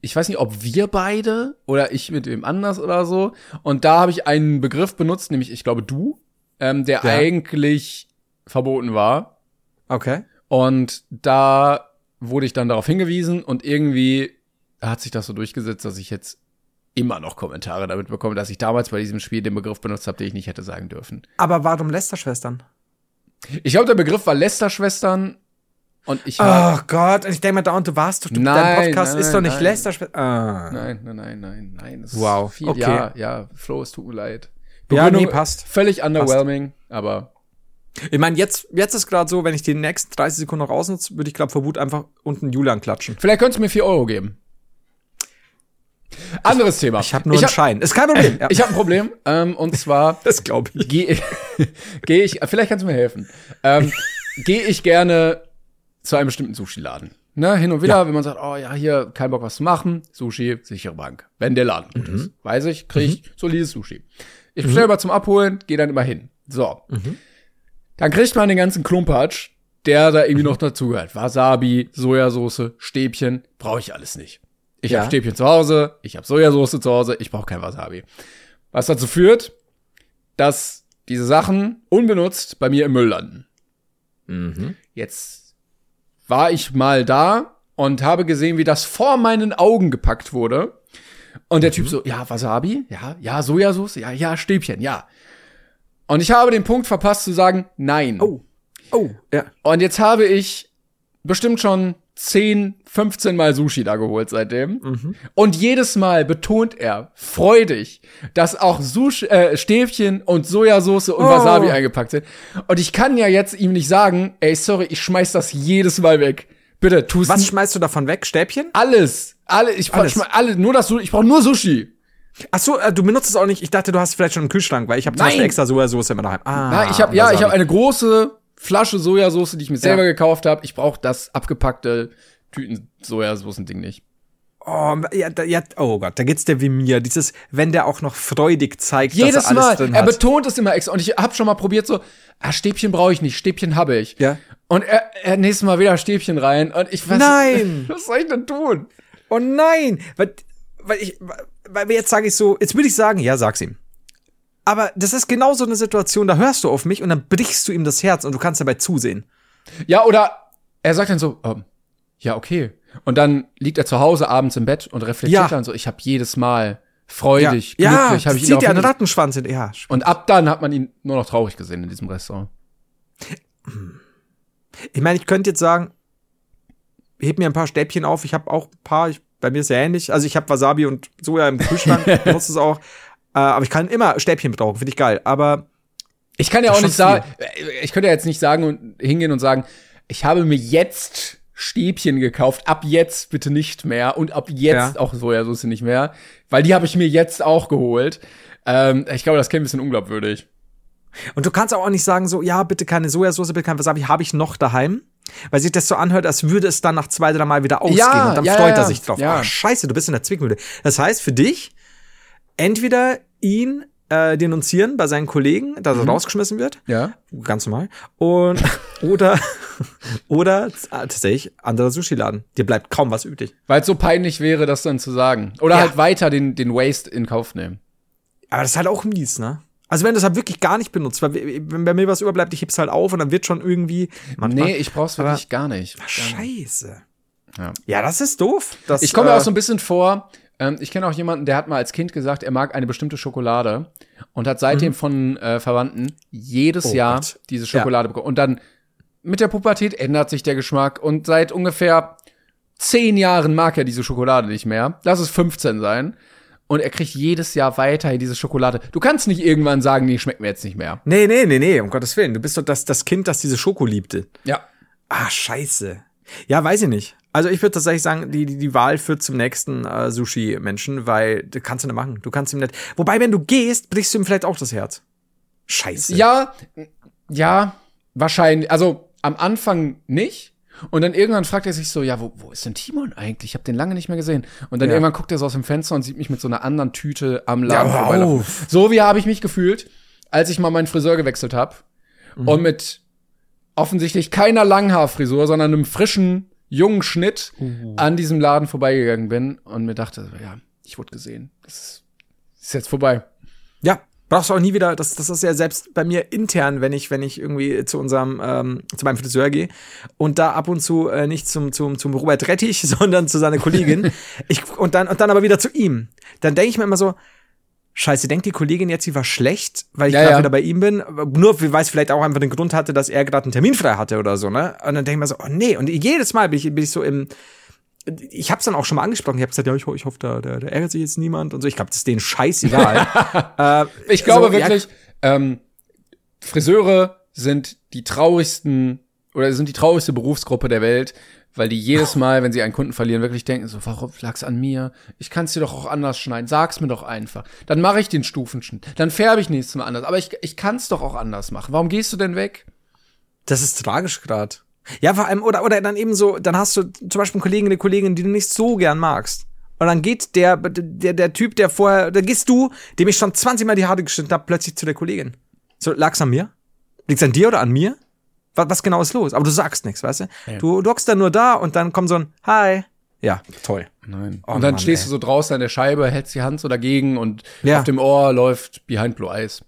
[SPEAKER 2] Ich weiß nicht, ob wir beide oder ich mit wem anders oder so. Und da habe ich einen Begriff benutzt, nämlich ich glaube du, ähm, der
[SPEAKER 3] Ja.
[SPEAKER 2] eigentlich verboten war.
[SPEAKER 3] Okay.
[SPEAKER 2] Und da wurde ich dann darauf hingewiesen und irgendwie hat sich das so durchgesetzt, dass ich jetzt immer noch Kommentare damit bekomme, dass ich damals bei diesem Spiel den Begriff benutzt habe, den ich nicht hätte sagen dürfen.
[SPEAKER 3] Aber warum Lester-Schwestern?
[SPEAKER 2] Ich glaube, der Begriff war Lester-Schwestern und ich.
[SPEAKER 3] Oh Gott, und ich denke mal, dauernd, du warst doch, du,
[SPEAKER 2] Nein,
[SPEAKER 3] dein Podcast
[SPEAKER 2] nein,
[SPEAKER 3] ist doch nicht
[SPEAKER 2] nein.
[SPEAKER 3] Lester-Schwestern. Ah.
[SPEAKER 2] Nein, nein, nein, nein, nein. Das
[SPEAKER 3] Wow,
[SPEAKER 2] viel,
[SPEAKER 3] okay.
[SPEAKER 2] Ja, ja, Flo, es tut mir leid.
[SPEAKER 3] Ja,
[SPEAKER 2] Begründung
[SPEAKER 3] nee, passt.
[SPEAKER 2] Völlig underwhelming, aber
[SPEAKER 3] Ich meine, jetzt, jetzt ist gerade so, wenn ich die nächsten 30 Sekunden noch ausnutze, würde ich, glaube vor Wut einfach unten Julian klatschen.
[SPEAKER 2] vielleicht könntest du mir 4 Euro geben. Anderes Thema.
[SPEAKER 3] Ich habe nur einen
[SPEAKER 2] hab,
[SPEAKER 3] Schein. Ist kein Problem. Ja.
[SPEAKER 2] Ich habe ein Problem, ähm, und zwar
[SPEAKER 3] das glaube ich.
[SPEAKER 2] gehe geh ich, vielleicht kannst du mir helfen, ähm, gehe ich gerne zu einem bestimmten Sushi-Laden. Ne, hin und wieder, wenn man sagt, oh ja, hier, kein Bock was zu machen, Sushi, sichere Bank. Wenn der Laden gut ist. Weiß ich, krieg ich solides Sushi. Ich bestelle mal zum Abholen, gehe dann immer hin. So. Dann kriegt man den ganzen Klumpatsch, der da irgendwie noch dazugehört. Wasabi, Sojasauce, Stäbchen, brauche ich alles nicht. Ich
[SPEAKER 3] Ja.
[SPEAKER 2] habe Stäbchen zu Hause, ich habe Sojasauce zu Hause, ich brauche kein Wasabi. Was dazu führt, dass diese Sachen unbenutzt bei mir im Müll landen. Jetzt war ich mal da und habe gesehen, wie das vor meinen Augen gepackt wurde. Und der Typ so, ja, Wasabi, ja, ja, Sojasauce, ja, ja, Stäbchen, ja. Und ich habe den Punkt verpasst zu sagen, nein.
[SPEAKER 3] Oh. Oh. Ja.
[SPEAKER 2] Und jetzt habe ich bestimmt schon 10, 15 Mal Sushi da geholt seitdem. Und jedes Mal betont er freudig, dass auch Sushi, äh, Stäbchen und Sojasauce und
[SPEAKER 3] Oh.
[SPEAKER 2] Wasabi eingepackt sind. Und ich kann ja jetzt ihm nicht sagen, ey, sorry, ich schmeiß das jedes Mal weg. Bitte, tu's
[SPEAKER 3] Was schmeißt du davon weg? Stäbchen?
[SPEAKER 2] Alles. Alle, ich
[SPEAKER 3] Alles.
[SPEAKER 2] alle, nur das, ich brauche nur Sushi.
[SPEAKER 3] Ach so, äh, du benutzt es auch nicht. Ich dachte, du hast vielleicht schon im Kühlschrank, weil ich habe zum. Beispiel extra Sojasauce immer daheim. Ah,
[SPEAKER 2] Ja, ich habe ja, ich habe eine große Flasche Sojasauce, die ich mir selber
[SPEAKER 3] Ja.
[SPEAKER 2] gekauft habe. Ich brauche das abgepackte Tüten Sojasauce-Ding nicht.
[SPEAKER 3] Oh, ja, da, ja, oh Gott, da geht's dir wie mir. Dieses, wenn der auch noch freudig zeigt, dass er
[SPEAKER 2] Jedes
[SPEAKER 3] alles
[SPEAKER 2] Mal.
[SPEAKER 3] drin
[SPEAKER 2] Er
[SPEAKER 3] hat.
[SPEAKER 2] betont es immer extra. Und ich habe schon mal probiert so, ah, Stäbchen brauche ich nicht, Stäbchen habe ich.
[SPEAKER 3] Ja.
[SPEAKER 2] Und er, er nächstes Mal wieder Stäbchen rein. Und ich weiß
[SPEAKER 3] Nein!
[SPEAKER 2] Was soll ich denn tun?
[SPEAKER 3] Oh nein! Weil, weil ich, weil jetzt sage ich so, jetzt würde ich sagen, ja, sag's ihm. Aber das ist genau so eine Situation, da hörst du auf mich und dann brichst du ihm das Herz und du kannst dabei zusehen.
[SPEAKER 2] Ja, oder er sagt dann so, ähm, ja, okay. Und dann liegt er zu Hause abends im Bett und reflektiert
[SPEAKER 3] Ja.
[SPEAKER 2] dann so, ich habe jedes Mal freudig,
[SPEAKER 3] ja,
[SPEAKER 2] glücklich, habe ich ihn
[SPEAKER 3] zieht dir einen Rattenschwanz in, ja.
[SPEAKER 2] Und ab dann hat man ihn nur noch traurig gesehen in diesem Restaurant.
[SPEAKER 3] Ich meine, ich könnte jetzt sagen, heb mir ein paar Stäbchen auf. Ich habe auch ein paar, ich, bei mir ist ja ähnlich. Also ich habe Wasabi und Soja im Kühlschrank, benutze es auch. Äh, aber ich kann immer Stäbchen brauchen, finde ich geil. Aber
[SPEAKER 2] Ich kann ja auch nicht sagen, ich könnte ja jetzt nicht sagen und hingehen und sagen, ich habe mir jetzt Stäbchen gekauft, ab jetzt bitte nicht mehr und ab jetzt
[SPEAKER 3] Ja.
[SPEAKER 2] auch Sojasauce nicht mehr, weil die habe ich mir jetzt auch geholt. Ähm, ich glaube, das klingt ein bisschen unglaubwürdig.
[SPEAKER 3] Und du kannst auch nicht sagen so, ja, bitte keine Sojasauce, bitte kein Wasabi, habe ich noch daheim. Weil sich das so anhört, als würde es dann nach zwei, drei Mal wieder ausgehen
[SPEAKER 2] Ja,
[SPEAKER 3] und dann
[SPEAKER 2] ja,
[SPEAKER 3] freut er sich drauf.
[SPEAKER 2] ja.
[SPEAKER 3] Ach, scheiße, du bist in der Zwickmühle. Das heißt für dich, entweder ihn äh, denunzieren bei seinen Kollegen, dass
[SPEAKER 2] Mhm.
[SPEAKER 3] er rausgeschmissen wird,
[SPEAKER 2] Ja.
[SPEAKER 3] ganz normal, und oder oder tatsächlich anderer Sushi-Laden. Dir bleibt kaum was übrig.
[SPEAKER 2] Weil es so peinlich wäre, das dann zu sagen. Oder
[SPEAKER 3] Ja.
[SPEAKER 2] halt weiter den, den Waste in Kauf nehmen.
[SPEAKER 3] Aber das ist halt auch mies, ne? Also wenn du es halt wirklich gar nicht benutzt, weil wenn bei mir was überbleibt, ich heb's halt auf und dann wird schon irgendwie manchmal,
[SPEAKER 2] nee, ich brauch's wirklich gar nicht. Nicht.
[SPEAKER 3] Scheiße.
[SPEAKER 2] Ja.
[SPEAKER 3] Ja, das ist doof. Das,
[SPEAKER 2] Ich komme mir
[SPEAKER 3] äh,
[SPEAKER 2] auch so ein bisschen vor, ähm, ich kenne auch jemanden, der hat mal als Kind gesagt, er mag eine bestimmte Schokolade und hat seitdem von äh, Verwandten jedes
[SPEAKER 3] Mhm. Oh
[SPEAKER 2] Jahr
[SPEAKER 3] Gott.
[SPEAKER 2] diese Schokolade bekommen. Und dann mit der Pubertät ändert sich der Geschmack und seit ungefähr zehn Jahren mag er diese Schokolade nicht mehr. Lass es 15 sein. Und er kriegt jedes Jahr weiterhin diese Schokolade. Du kannst nicht irgendwann sagen, nee, schmeckt mir jetzt nicht mehr.
[SPEAKER 3] Nee, nee, nee, nee, um Gottes Willen. Du bist doch das, das Kind, das diese Schoko liebte.
[SPEAKER 2] Ja.
[SPEAKER 3] Ah, scheiße. Ja, weiß ich nicht. Also ich würde tatsächlich sagen, die, die, die Wahl führt zum nächsten äh, Sushi-Menschen, weil du kannst du nicht machen. Du kannst ihm nicht. Wobei, wenn du gehst, brichst du ihm vielleicht auch das Herz. Scheiße.
[SPEAKER 2] Ja, ja, wahrscheinlich. Also am Anfang nicht. Und dann irgendwann fragt er sich so, ja, wo, wo ist denn Timon eigentlich? Ich habe den lange nicht mehr gesehen. Und dann
[SPEAKER 3] Ja.
[SPEAKER 2] irgendwann guckt er so aus dem Fenster und sieht mich mit so einer anderen Tüte am Laden
[SPEAKER 3] Ja,
[SPEAKER 2] vorbeilaufen.
[SPEAKER 3] auf.
[SPEAKER 2] So wie habe ich mich gefühlt, als ich mal meinen Friseur gewechselt habe
[SPEAKER 3] Mhm.
[SPEAKER 2] und mit offensichtlich keiner Langhaarfrisur, sondern einem frischen, jungen Schnitt
[SPEAKER 3] Uh.
[SPEAKER 2] an diesem Laden vorbeigegangen bin und mir dachte, ja, ich wurde gesehen. Das ist, jetzt vorbei.
[SPEAKER 3] Ja, brauchst du auch nie wieder, das, das ist ja selbst bei mir intern, wenn ich, wenn ich irgendwie zu unserem, ähm, zu meinem Friseur gehe und da ab und zu äh, nicht zum, zum, zum Robert Rettich, sondern zu seiner Kollegin. ich, und dann, und dann aber wieder zu ihm. Dann denke ich mir immer so, Scheiße, denkt die Kollegin jetzt, sie war schlecht, weil ich
[SPEAKER 2] Ja,
[SPEAKER 3] gerade
[SPEAKER 2] ja.
[SPEAKER 3] wieder bei ihm bin? Nur weil es vielleicht auch einfach den Grund hatte, dass er gerade einen Termin frei hatte oder so, ne? Und dann denke ich mir so, oh nee. Und jedes Mal bin ich, bin ich so im, ich hab's dann auch schon mal angesprochen. Ich habe gesagt, ja, ich, ich hoffe, da, da, da ärgert sich jetzt niemand und so. Ich glaube, das ist denen scheißegal. äh,
[SPEAKER 2] Ich glaube
[SPEAKER 3] so, ja,
[SPEAKER 2] wirklich, ähm, Friseure sind die traurigsten oder sind die traurigste Berufsgruppe der Welt, weil die jedes Mal, wenn sie einen Kunden verlieren, wirklich denken so, warum lag's an mir? Ich kann's dir doch auch anders schneiden. Sag's mir doch einfach. Dann mache ich den Stufenschnitt. Dann färbe ich nächstes Mal anders. Aber ich, ich kann's doch auch anders machen. Warum gehst du denn weg?
[SPEAKER 3] Das ist tragisch gerade. Ja, vor allem, oder, oder dann eben so, dann hast du zum Beispiel einen Kollegen, eine Kollegin, die du nicht so gern magst. Und dann geht der, der, der Typ, der vorher, da gehst du, dem ich schon 20 Mal die Haare geschnitten habe, plötzlich zu der Kollegin. So, lag's an mir? Liegt's an dir oder an mir? Was, was genau ist los? Aber du sagst nichts, weißt du? Du, du hockst dann nur da und dann kommt so ein Hi. Ja, toll.
[SPEAKER 2] Nein.
[SPEAKER 3] Oh
[SPEAKER 2] und dann
[SPEAKER 3] Mann,
[SPEAKER 2] stehst
[SPEAKER 3] ey.
[SPEAKER 2] du so draußen an der Scheibe, hältst die Hand so dagegen und
[SPEAKER 3] Ja.
[SPEAKER 2] auf dem Ohr läuft Behind Blue Eyes.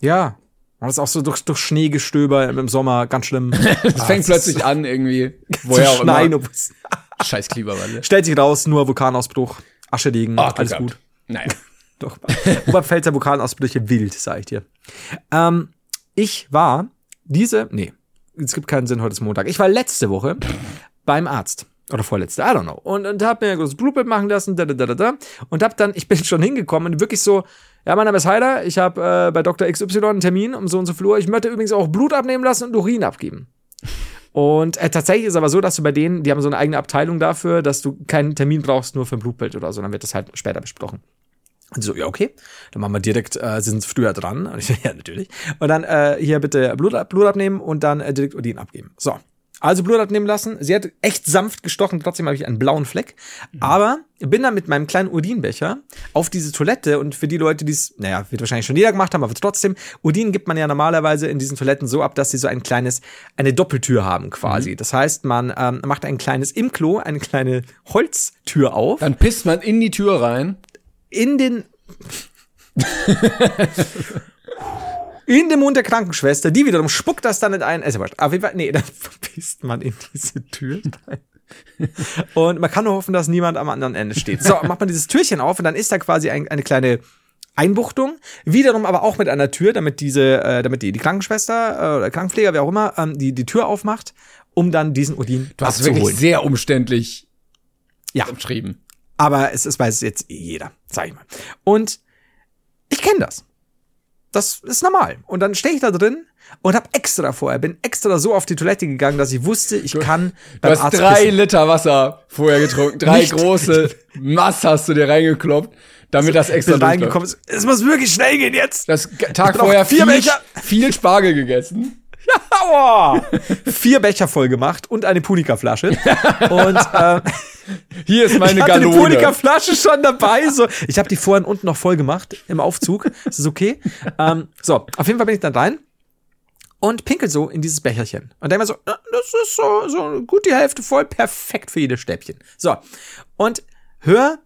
[SPEAKER 3] Ja. Und das ist auch so durch, durch Schneegestöber im Sommer, ganz schlimm.
[SPEAKER 2] Es fängt plötzlich an, irgendwie, woher auch
[SPEAKER 3] schneien.
[SPEAKER 2] immer. Scheiß Klimawandel.
[SPEAKER 3] Stellt sich raus, nur Vulkanausbruch, Aschedegen,
[SPEAKER 2] Ah, Glück
[SPEAKER 3] alles gut.
[SPEAKER 2] Naja.
[SPEAKER 3] Doch. Oberpfälzer Vulkanausbrüche wild, sag ich dir. Ähm, ich war diese, nee, es gibt keinen Sinn, heute ist Montag. Ich war letzte Woche beim Arzt. Oder vorletzte, I don't know. Und, und hab mir ein großes Blutbild machen lassen, da, da, da, da. Und hab dann, ich bin schon hingekommen und wirklich so, ja, mein Name ist Heiler, ich habe äh, bei Dr. XY einen Termin um so und so Uhr. Ich möchte übrigens auch Blut abnehmen lassen und Urin abgeben. Und äh, tatsächlich ist aber so, dass du bei denen, die haben so eine eigene Abteilung dafür, dass du keinen Termin brauchst, nur für ein Blutbild oder so. Dann wird das halt später besprochen. Und so, ja, okay. Dann machen wir direkt, äh, sie sind früher dran. Und ich so, ja, natürlich. Und dann äh, hier bitte Blut, ab- Blut abnehmen und dann äh, direkt Urin abgeben. So. Also Blut abnehmen lassen. Sie hat echt sanft gestochen, trotzdem habe ich einen blauen Fleck. Aber bin dann mit meinem kleinen Urinbecher auf diese Toilette und für die Leute, die es, naja, wird wahrscheinlich schon jeder gemacht haben, aber trotzdem, Urin gibt man ja normalerweise in diesen Toiletten so ab, dass sie so ein kleines, eine Doppeltür haben quasi. Das heißt, man ähm, macht ein kleines im Klo, eine kleine Holztür auf
[SPEAKER 2] Dann pisst man in die Tür rein.
[SPEAKER 3] In den in den Mund der Krankenschwester, die wiederum spuckt das dann in einen, wurscht. Auf jeden Fall, nee, dann verpisst man in diese Tür rein. Und man kann nur hoffen, dass niemand am anderen Ende steht. So, macht man dieses Türchen auf und dann ist da quasi ein, eine kleine Einbuchtung, wiederum aber auch mit einer Tür, damit diese, äh, damit die, die Krankenschwester äh, oder Krankenpfleger, wer auch immer, ähm, die, die Tür aufmacht, um dann diesen Urin
[SPEAKER 2] Du hast
[SPEAKER 3] abzuholen.
[SPEAKER 2] wirklich sehr umständlich
[SPEAKER 3] Ja.
[SPEAKER 2] beschrieben.
[SPEAKER 3] Aber es ist, weiß jetzt jeder, sag ich mal. Und ich kenne das. Das ist normal. Und dann stehe ich da drin und habe extra vorher, bin extra so auf die Toilette gegangen, dass ich wusste, ich kann
[SPEAKER 2] Du hast drei Liter Wasser vorher getrunken, drei große Mass hast du dir reingekloppt, damit das extra
[SPEAKER 3] reingekommen. ist. Es muss wirklich schnell gehen jetzt.
[SPEAKER 2] Das Tag vorher
[SPEAKER 3] vier
[SPEAKER 2] viel, viel Spargel gegessen.
[SPEAKER 3] Aua! Vier Becher voll gemacht und eine Punika-Flasche. und äh,
[SPEAKER 2] Hier ist meine
[SPEAKER 3] ich hatte
[SPEAKER 2] Gallone.
[SPEAKER 3] Punika-Flasche schon dabei. So, ich habe die vorhin unten noch voll gemacht im Aufzug. Das ist okay. ähm, so, auf jeden Fall bin ich dann rein und pinkel so in dieses Becherchen. Und denke mir so, "Na, das ist so, so gut die Hälfte voll, perfekt für jedes Stäbchen. So, und hör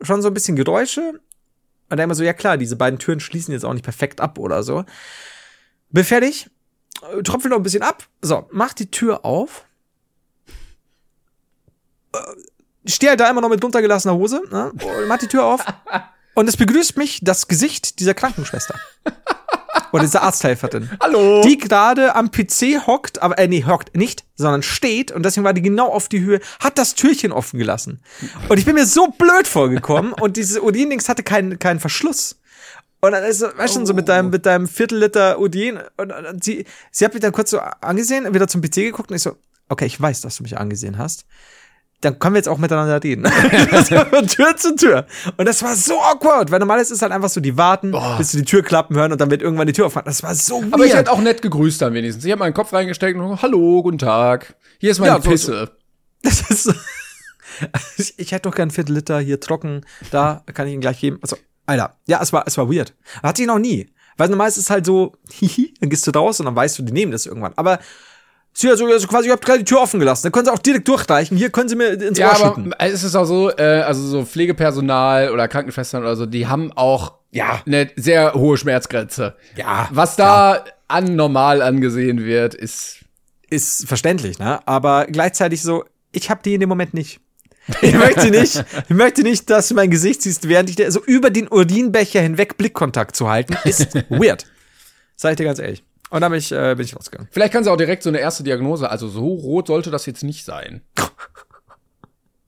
[SPEAKER 3] schon so ein bisschen Geräusche und denke mir so, ja klar, diese beiden Türen schließen jetzt auch nicht perfekt ab oder so. Bin fertig, tröpfel noch ein bisschen ab. So, mach die Tür auf. Äh, Stehe halt da immer noch mit runtergelassener Hose, ne? und mach die Tür auf. Und es begrüßt mich das Gesicht dieser Krankenschwester. Oder dieser Arzthelferin.
[SPEAKER 2] Hallo.
[SPEAKER 3] Die gerade am PC hockt, aber, äh, nee, hockt nicht, sondern steht und deswegen war die genau auf die Höhe, hat das Türchen offen gelassen. Und ich bin mir so blöd vorgekommen und dieses Odin-Dings hatte keinen, keinen Verschluss. Und dann ist so, weißt du, schon so mit deinem, mit deinem Viertelliter Odin und, und, und sie, sie hat mich dann kurz so angesehen, wieder zum PC geguckt und ich so, okay, ich weiß, dass du mich angesehen hast. Dann können wir jetzt auch miteinander reden. Von Tür zu Tür. Und das war so awkward, weil normalerweise ist halt einfach so, die warten, bis sie die Tür klappen hören und dann wird irgendwann die Tür aufmachen. Das war so weird.
[SPEAKER 2] Aber ich hätte auch nett gegrüßt dann wenigstens. Ich habe meinen Kopf reingesteckt und hallo, guten Tag. Hier ist meine
[SPEAKER 3] Ja,
[SPEAKER 2] Pisse.
[SPEAKER 3] Das ist so. Ich, hätte doch gern Viertel Liter hier trocken. Da kann ich ihn gleich geben. Also, Alter, ja, es war, es war weird. Hatte ich noch nie. Weil normal ist es halt so, hihi, dann gehst du raus und dann weißt du, die nehmen das irgendwann. Aber sie also, also quasi, ich hab gerade die Tür offen gelassen. Dann können sie auch direkt durchreichen. Hier können sie mir ins
[SPEAKER 2] Ja,
[SPEAKER 3] Ohr
[SPEAKER 2] aber
[SPEAKER 3] schütten.
[SPEAKER 2] es ist auch so, äh, also so Pflegepersonal oder Krankenschwestern oder so, die haben auch
[SPEAKER 3] Ja.
[SPEAKER 2] eine sehr hohe Schmerzgrenze.
[SPEAKER 3] Ja,
[SPEAKER 2] Was da an normal angesehen wird, ist
[SPEAKER 3] Ist verständlich, ne? Aber gleichzeitig so, ich hab die in dem Moment nicht. Ich möchte nicht, ich möchte nicht, dass du mein Gesicht siehst, während ich dir so über den Urinbecher hinweg Blickkontakt zu halten, ist weird. Sag ich dir ganz ehrlich. Und dann bin ich, äh, bin ich rausgegangen.
[SPEAKER 2] Vielleicht kann sie auch direkt so eine erste Diagnose, also so rot sollte das jetzt nicht sein.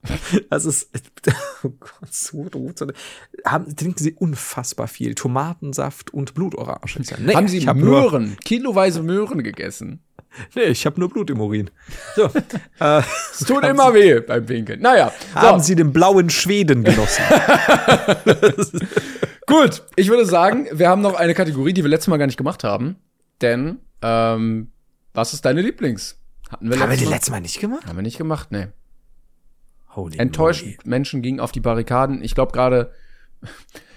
[SPEAKER 3] Das ist, oh Gott, so rot. Haben, trinken sie unfassbar viel Tomatensaft und Blutorange. Nee,
[SPEAKER 2] haben sie
[SPEAKER 3] hab nur,
[SPEAKER 2] Möhren, kiloweise Möhren gegessen?
[SPEAKER 3] nee, ich habe nur Blut im Urin. So, äh,
[SPEAKER 2] Es tut immer weh beim Pinkeln. Naja,
[SPEAKER 3] haben
[SPEAKER 2] so,
[SPEAKER 3] sie den blauen Schweden genossen?
[SPEAKER 2] gut. Ich würde sagen, wir haben noch eine Kategorie, die wir letztes Mal gar nicht gemacht haben. Denn, ähm, was ist deine Lieblings? Hatten wir
[SPEAKER 3] Haben wir
[SPEAKER 2] letztes
[SPEAKER 3] die
[SPEAKER 2] Mal?
[SPEAKER 3] letzte Mal nicht gemacht?
[SPEAKER 2] Haben wir nicht gemacht, nee.
[SPEAKER 3] Holy
[SPEAKER 2] Enttäuscht.
[SPEAKER 3] moly.
[SPEAKER 2] Menschen gingen auf die Barrikaden. Ich glaube gerade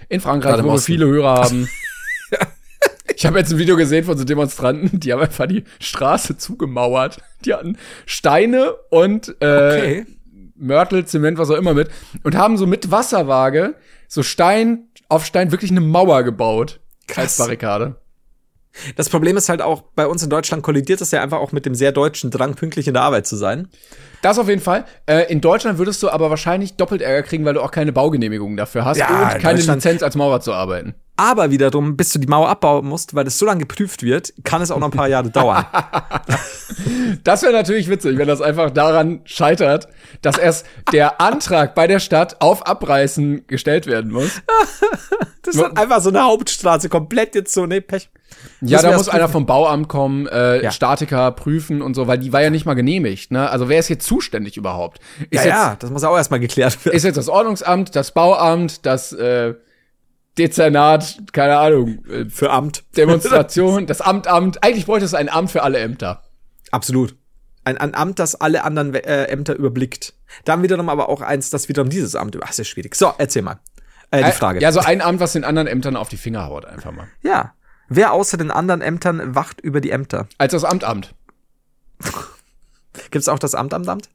[SPEAKER 2] in Frankreich, wo wir viele Hörer haben. Ich habe jetzt ein Video gesehen von so Demonstranten, die haben einfach die Straße zugemauert. Die hatten Steine und äh,
[SPEAKER 3] Okay.
[SPEAKER 2] Mörtel, Zement, was auch immer mit und haben so mit Wasserwaage so Stein auf Stein wirklich eine Mauer gebaut als
[SPEAKER 3] Krass.
[SPEAKER 2] Barrikade.
[SPEAKER 3] Das Problem ist halt auch, bei uns in Deutschland kollidiert das ja einfach auch mit dem sehr deutschen Drang, pünktlich in der Arbeit zu sein.
[SPEAKER 2] Das auf jeden Fall. Äh, in Deutschland würdest du aber wahrscheinlich doppelt Ärger kriegen, weil du auch keine Baugenehmigung dafür hast
[SPEAKER 3] Ja,
[SPEAKER 2] und
[SPEAKER 3] in
[SPEAKER 2] keine Lizenz als Maurer zu arbeiten.
[SPEAKER 3] Aber wiederum, bis du die Mauer abbauen musst, weil das so lange geprüft wird, kann es auch noch ein paar Jahre dauern.
[SPEAKER 2] Das wäre natürlich witzig, wenn das einfach daran scheitert, dass erst der Antrag bei der Stadt auf Abreißen gestellt werden muss.
[SPEAKER 3] Das ist dann einfach so eine Hauptstraße, komplett jetzt so, nee, Pech.
[SPEAKER 2] Ja, da muss einer vom Bauamt kommen, äh,
[SPEAKER 3] Ja.
[SPEAKER 2] Statiker prüfen und so, weil die war ja nicht mal genehmigt. Ne? Also wer ist jetzt zuständig überhaupt? Ist,
[SPEAKER 3] Ja,
[SPEAKER 2] jetzt,
[SPEAKER 3] ja, das muss auch erstmal geklärt werden.
[SPEAKER 2] ist jetzt das Ordnungsamt, das Bauamt, das äh, Dezernat, keine Ahnung, äh,
[SPEAKER 3] Für Amt.
[SPEAKER 2] Demonstration, das Amtamt. Eigentlich bräuchte es ein Amt für alle Ämter.
[SPEAKER 3] Absolut. Ein, ein Amt, das alle anderen äh, Ämter überblickt. Dann wiederum aber auch eins, das wiederum dieses Amt über. Ach, sehr schwierig. So, erzähl mal. Äh, die Frage.
[SPEAKER 2] Ja, so ein Amt, was den anderen Ämtern auf die Finger haut, einfach mal.
[SPEAKER 3] ja. Wer außer den anderen Ämtern wacht über die Ämter?
[SPEAKER 2] Als das Amtamt.
[SPEAKER 3] Gibt es auch das Amt am Amt?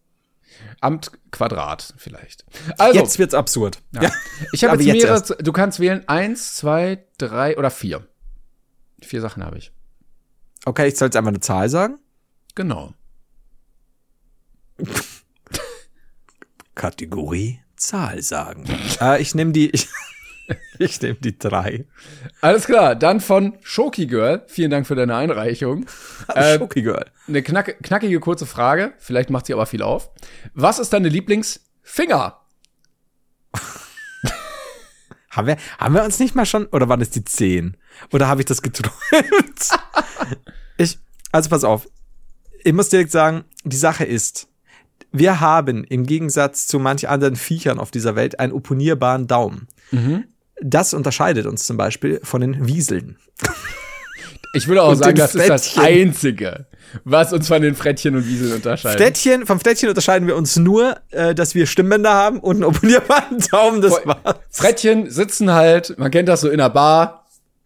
[SPEAKER 2] Amt Quadrat vielleicht. Also,
[SPEAKER 3] Jetzt wird's absurd. Ja.
[SPEAKER 2] ich habe jetzt
[SPEAKER 3] jetzt
[SPEAKER 2] mehrere,
[SPEAKER 3] erst.
[SPEAKER 2] du kannst wählen eins, zwei, drei oder vier. Vier Sachen habe ich.
[SPEAKER 3] Okay, ich soll jetzt einfach eine Zahl sagen.
[SPEAKER 2] Genau.
[SPEAKER 3] Kategorie Zahl sagen. äh, ich nehme die, ich, ich nehme die drei.
[SPEAKER 2] Alles klar, dann von Shoki Girl. Vielen Dank für deine Einreichung. Äh,
[SPEAKER 3] Schoki Girl.
[SPEAKER 2] Eine knack, knackige kurze Frage, vielleicht macht sie aber viel auf. Was ist deine Lieblingsfinger?
[SPEAKER 3] Haben wir, haben wir uns nicht mal schon, oder waren es die zehn? Oder habe ich das geträumt? ich, also pass auf. Ich muss direkt sagen, die Sache ist, wir haben im Gegensatz zu manch anderen Viechern auf dieser Welt einen opponierbaren Daumen. Das unterscheidet uns zum Beispiel von den Wieseln.
[SPEAKER 2] Ich würde auch
[SPEAKER 3] Und
[SPEAKER 2] sagen, das ist das
[SPEAKER 3] Frettchen.
[SPEAKER 2] Einzige, was uns von den Frettchen und Wieseln unterscheidet.
[SPEAKER 3] Flettchen, vom Flettchen unterscheiden wir uns nur, äh, dass wir Stimmbänder haben und einen opponierbaren Daumen, das war's.
[SPEAKER 2] Frettchen sitzen halt, man kennt das so in einer Bar,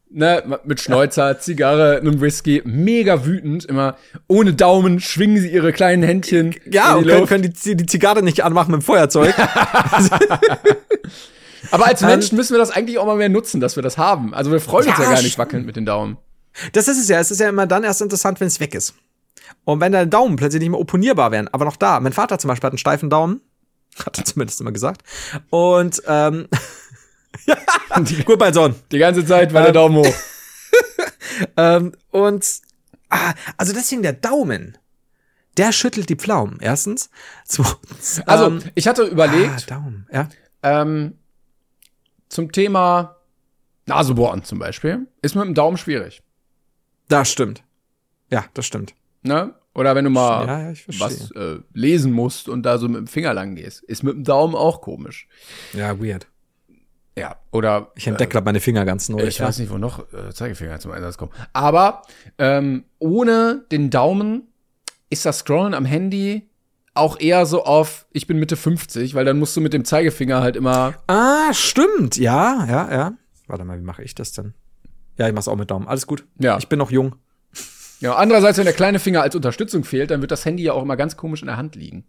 [SPEAKER 2] ne, mit Schnäuzer, Zigarre, einem Whisky, mega wütend, immer ohne Daumen schwingen sie ihre kleinen Händchen
[SPEAKER 3] Ja, und können, können die, die Zigarre nicht anmachen mit dem Feuerzeug.
[SPEAKER 2] Aber als Menschen müssen wir das eigentlich auch mal mehr nutzen, dass wir das haben. Also wir freuen uns
[SPEAKER 3] Ja,
[SPEAKER 2] ja gar nicht wackelnd mit den Daumen.
[SPEAKER 3] Das ist es ja. Es ist ja immer dann erst interessant, wenn es weg ist. Und wenn deine Daumen plötzlich nicht mehr opponierbar wären, aber noch da. Mein Vater zum Beispiel hat einen steifen Daumen. Hat er zumindest immer gesagt. Und, ähm, gut, mein Sohn.
[SPEAKER 2] Die ganze Zeit war der
[SPEAKER 3] Ähm,
[SPEAKER 2] Daumen hoch.
[SPEAKER 3] Ähm, und, ah, also deswegen der Daumen. Der schüttelt die Pflaumen, erstens. Zweitens,
[SPEAKER 2] Also,
[SPEAKER 3] ähm,
[SPEAKER 2] ich hatte
[SPEAKER 3] ah,
[SPEAKER 2] überlegt,
[SPEAKER 3] Daumen, ja.
[SPEAKER 2] ähm, zum Thema Nasebohren zum Beispiel, ist mit dem Daumen schwierig.
[SPEAKER 3] Das stimmt. Ja, das stimmt.
[SPEAKER 2] Ne? Oder wenn du mal
[SPEAKER 3] Ja, ja,
[SPEAKER 2] was äh, lesen musst und da so mit dem Finger lang gehst, ist mit dem Daumen auch komisch.
[SPEAKER 3] Ja, weird.
[SPEAKER 2] Ja, oder
[SPEAKER 3] Ich entdecke gerade meine Finger ganz neu.
[SPEAKER 2] ich weiß nicht, wo noch äh, Zeigefinger zum Einsatz kommen. Aber ähm, ohne den Daumen ist das Scrollen am Handy auch eher so auf, ich bin Mitte 50, weil dann musst du mit dem Zeigefinger halt immer.
[SPEAKER 3] Ah, stimmt. Ja, ja, ja. Warte mal, wie mache ich das denn? Ja, ich mach's auch mit Daumen. Alles gut.
[SPEAKER 2] Ja.
[SPEAKER 3] Ich bin noch jung.
[SPEAKER 2] Ja, andererseits, wenn der kleine Finger als Unterstützung fehlt, dann wird das Handy ja auch immer ganz komisch in der Hand liegen.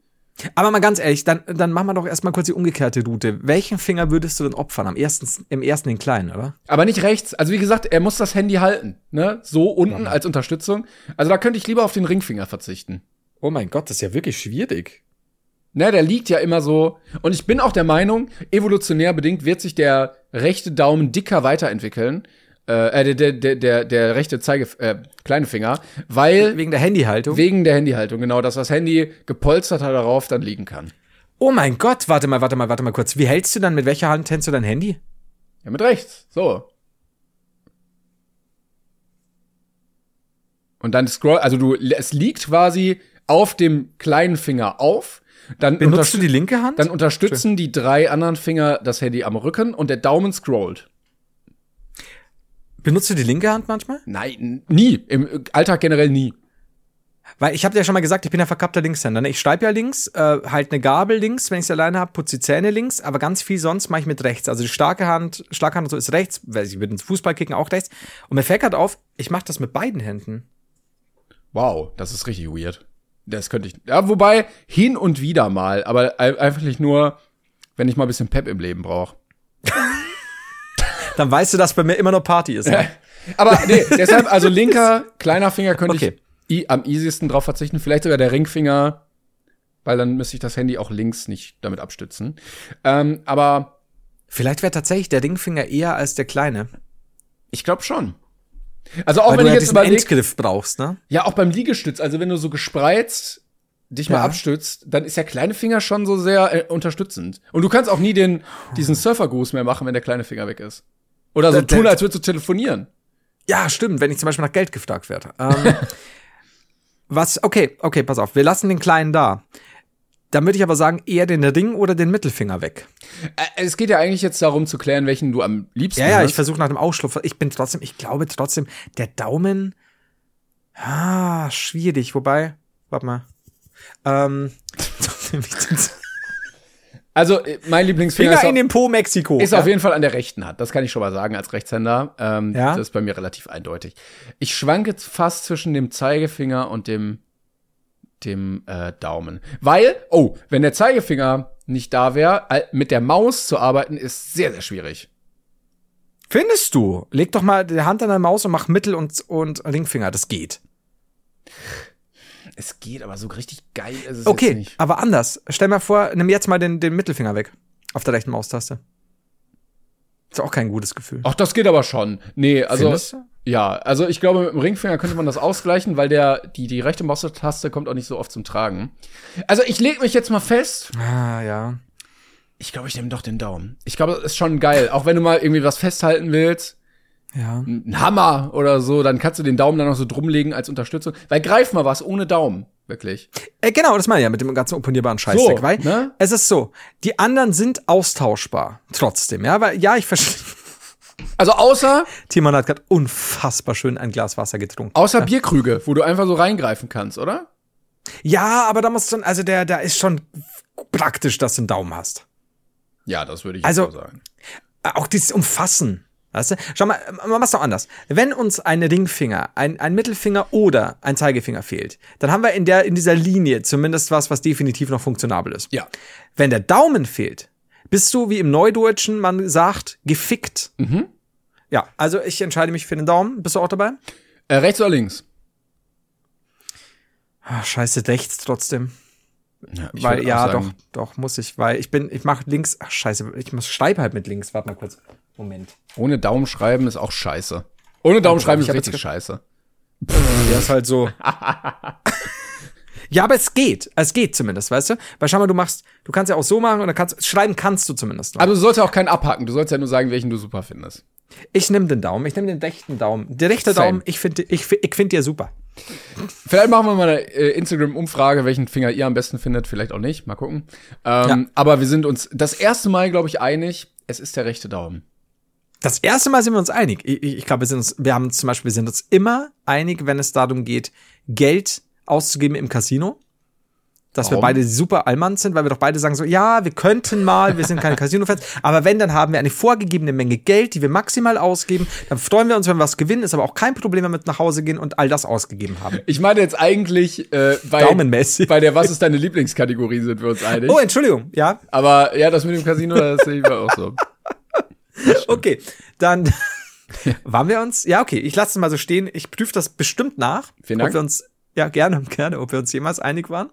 [SPEAKER 3] Aber mal ganz ehrlich, dann, dann machen wir doch erstmal kurz die umgekehrte Route. Welchen Finger würdest du denn opfern? Am ersten, im ersten den kleinen, oder?
[SPEAKER 2] Aber nicht rechts. Also wie gesagt, er muss das Handy halten, ne? So unten als Unterstützung. Also da könnte ich lieber auf den Ringfinger verzichten.
[SPEAKER 3] Oh mein Gott, das ist ja wirklich schwierig.
[SPEAKER 2] Ne, der liegt ja immer so. Und ich bin auch der Meinung, evolutionär bedingt wird sich der rechte Daumen dicker weiterentwickeln. Äh, der, der, der, der, der rechte Zeige, äh, kleine Finger, weil
[SPEAKER 3] Wegen der Handyhaltung.
[SPEAKER 2] wegen der Handyhaltung, genau, dass das Handy gepolstert hat darauf dann liegen kann.
[SPEAKER 3] oh mein Gott, warte mal, warte mal, warte mal kurz. Wie hältst du dann, mit welcher Hand hältst du dein Handy?
[SPEAKER 2] Ja, mit rechts. So. Und dann scroll, also du, es liegt quasi auf dem kleinen Finger auf. Dann
[SPEAKER 3] Benutzt du die linke Hand?
[SPEAKER 2] Dann unterstützen die drei anderen Finger das Handy am Rücken und der Daumen scrollt.
[SPEAKER 3] Benutzt du die linke Hand manchmal?
[SPEAKER 2] Nein, nie. Im Alltag generell nie.
[SPEAKER 3] Weil ich habe dir ja schon mal gesagt, ich bin ja verkappter Linkshänder. ne? Ich schreibe ja links, äh, halt eine Gabel links, wenn ich alleine habe, putze die Zähne links, aber ganz viel sonst mache ich mit rechts. Also die starke Hand, Schlaghand und so ist rechts, weil ich würde ins Fußball kicken auch rechts. Und mir fällt gerade auf, ich mache das mit beiden Händen.
[SPEAKER 2] Wow, das ist richtig weird. Das könnte ich. Ja, wobei hin und wieder mal, aber ein- einfach nicht nur, wenn ich mal ein bisschen Pep im Leben brauche.
[SPEAKER 3] Dann weißt du, dass bei mir immer noch Party ist. Ne?
[SPEAKER 2] Aber nee, deshalb, also linker, kleiner Finger könnte
[SPEAKER 3] Okay.
[SPEAKER 2] ich am easiesten drauf verzichten. Vielleicht sogar der Ringfinger, weil dann müsste ich das Handy auch links nicht damit abstützen. Ähm, aber
[SPEAKER 3] Vielleicht wäre tatsächlich der Ringfinger eher als der kleine.
[SPEAKER 2] ich glaube schon. Also auch
[SPEAKER 3] Weil
[SPEAKER 2] wenn
[SPEAKER 3] du ja
[SPEAKER 2] jetzt
[SPEAKER 3] diesen
[SPEAKER 2] überlege,
[SPEAKER 3] Endgriff brauchst, ne?
[SPEAKER 2] ja auch beim Liegestütz, also wenn du so gespreizt dich mal
[SPEAKER 3] Ja.
[SPEAKER 2] abstützt, dann ist der kleine Finger schon so sehr äh, unterstützend. Und du kannst auch nie den diesen Surfergruß mehr machen, wenn der kleine Finger weg ist. Oder so
[SPEAKER 3] der-
[SPEAKER 2] tun, als würdest du telefonieren.
[SPEAKER 3] Ja, stimmt, wenn ich zum Beispiel nach Geld gefragt werde. Ähm, was, okay, okay, pass auf, wir lassen den Kleinen da. Dann würde ich aber sagen, eher den Ring oder den Mittelfinger weg.
[SPEAKER 2] Es geht ja eigentlich jetzt darum zu klären, welchen du am liebsten
[SPEAKER 3] Ja, ja,
[SPEAKER 2] hast.
[SPEAKER 3] ich versuche nach dem Ausschlupf. Ich bin trotzdem, ich glaube trotzdem, der Daumen, ah, schwierig. Wobei, warte mal. Ähm,
[SPEAKER 2] Also, äh, mein Lieblingsfinger
[SPEAKER 3] Finger in den Po Mexiko.
[SPEAKER 2] ist
[SPEAKER 3] ja.
[SPEAKER 2] auf jeden Fall an der rechten Hand. Das kann ich schon mal sagen als Rechtshänder. Ähm,
[SPEAKER 3] Ja?
[SPEAKER 2] Das ist bei mir relativ eindeutig. Ich schwanke fast zwischen dem Zeigefinger und dem, dem äh, Daumen. Weil, oh, wenn der Zeigefinger nicht da wäre, mit der Maus zu arbeiten, ist sehr, sehr schwierig.
[SPEAKER 3] Findest du? Leg doch mal die Hand an deine Maus und mach Mittel- und, und Ringfinger. Das geht.
[SPEAKER 2] Es geht, aber so richtig geil ist es
[SPEAKER 3] Okay,
[SPEAKER 2] nicht.
[SPEAKER 3] aber anders. Stell mal vor, nimm jetzt mal den, den Mittelfinger weg. Auf der rechten Maustaste. Ist auch kein gutes Gefühl.
[SPEAKER 2] Ach, das geht aber schon. Nee, also. Ja, also ich glaube, mit dem Ringfinger könnte man das ausgleichen, weil der, die, die rechte Maustaste kommt auch nicht so oft zum Tragen. Also ich leg mich jetzt mal fest.
[SPEAKER 3] Ah, ja.
[SPEAKER 2] Ich glaube, ich nehme doch den Daumen. Ich glaube, das ist schon geil. Auch wenn du mal irgendwie was festhalten willst,
[SPEAKER 3] Ja.
[SPEAKER 2] ein Hammer oder so, dann kannst du den Daumen dann noch so drumlegen als Unterstützung. Weil greif mal was ohne Daumen. Wirklich.
[SPEAKER 3] Äh, genau, das meine ich ja mit dem ganzen opponierbaren Scheißdreck.
[SPEAKER 2] So,
[SPEAKER 3] weil
[SPEAKER 2] ne?
[SPEAKER 3] es ist so, die anderen sind austauschbar. Trotzdem, ja. Weil, ja, ich verstehe.
[SPEAKER 2] Also außer,
[SPEAKER 3] Timon hat gerade unfassbar schön ein Glas Wasser getrunken.
[SPEAKER 2] außer Bierkrüge, wo du einfach so reingreifen kannst, oder?
[SPEAKER 3] Ja, aber da musst du, also der, der ist schon praktisch, dass du einen Daumen hast.
[SPEAKER 2] Ja, das würde ich
[SPEAKER 3] Also-
[SPEAKER 2] so sagen.
[SPEAKER 3] Äh, Auch dieses Umfassen. Weißt du? Schau mal, man macht's doch anders. Wenn uns ein Ringfinger, ein, ein Mittelfinger oder ein Zeigefinger fehlt, dann haben wir in der, in dieser Linie zumindest was, was definitiv noch funktionabel ist.
[SPEAKER 2] Ja.
[SPEAKER 3] Wenn der Daumen fehlt, bist du, wie im Neudeutschen man sagt, gefickt.
[SPEAKER 2] Mhm.
[SPEAKER 3] Ja, also ich entscheide mich für den Daumen. Bist du auch dabei?
[SPEAKER 2] Äh, rechts oder links?
[SPEAKER 3] Ach, scheiße, rechts trotzdem.
[SPEAKER 2] Ja,
[SPEAKER 3] weil, ja,
[SPEAKER 2] sagen,
[SPEAKER 3] doch, doch, muss ich, weil ich bin, ich mache links, ach, scheiße, ich muss schreibe halt mit links. Warte mal kurz. Moment.
[SPEAKER 2] Ohne Daumen schreiben ist auch scheiße. Ohne Daumen schreiben
[SPEAKER 3] ich
[SPEAKER 2] ist richtig scheiße.
[SPEAKER 3] Der ist halt so. ja, aber es geht. Es geht zumindest, weißt du? Weil schau mal, du machst, du kannst ja auch so machen und dann kannst, schreiben kannst du zumindest noch.
[SPEAKER 2] Aber du sollst ja auch keinen abhaken. Du sollst ja nur sagen, welchen du super findest.
[SPEAKER 3] ich nehme den Daumen, ich nehme den rechten Daumen. Der rechte
[SPEAKER 2] Same.
[SPEAKER 3] Daumen, ich finde, ich, ich finde dir super.
[SPEAKER 2] Vielleicht machen wir mal eine äh, Instagram-Umfrage, welchen Finger ihr am besten findet. Vielleicht auch nicht. Mal gucken. Ähm,
[SPEAKER 3] Ja.
[SPEAKER 2] Aber wir sind uns das erste Mal, glaube ich, einig. Es ist der rechte Daumen.
[SPEAKER 3] Das erste Mal sind wir uns einig. Ich, ich, glaube, wir sind uns, wir haben zum Beispiel, wir sind uns immer einig, wenn es darum geht, Geld auszugeben im Casino. Dass wir
[SPEAKER 2] Warum?
[SPEAKER 3] beide super Allmanns sind, weil wir doch beide sagen so, ja, wir könnten mal, wir sind keine Casino-Fans, aber wenn, dann haben wir eine vorgegebene Menge Geld, die wir maximal ausgeben, dann freuen wir uns, wenn wir was gewinnen, ist aber auch kein Problem, wenn wir mit nach Hause gehen und all das ausgegeben haben.
[SPEAKER 2] Ich meine jetzt eigentlich, äh, bei, bei der Was ist deine Lieblingskategorie sind wir uns einig.
[SPEAKER 3] Oh, Entschuldigung, ja,
[SPEAKER 2] Aber ja, das mit dem Casino, das sehe ich mir auch so.
[SPEAKER 3] okay, dann waren wir uns, ja, okay, ich lasse es mal so stehen, ich prüfe das bestimmt nach,
[SPEAKER 2] Vielen Dank.
[SPEAKER 3] ob wir uns, ja, gerne, gerne, ob wir uns jemals einig waren.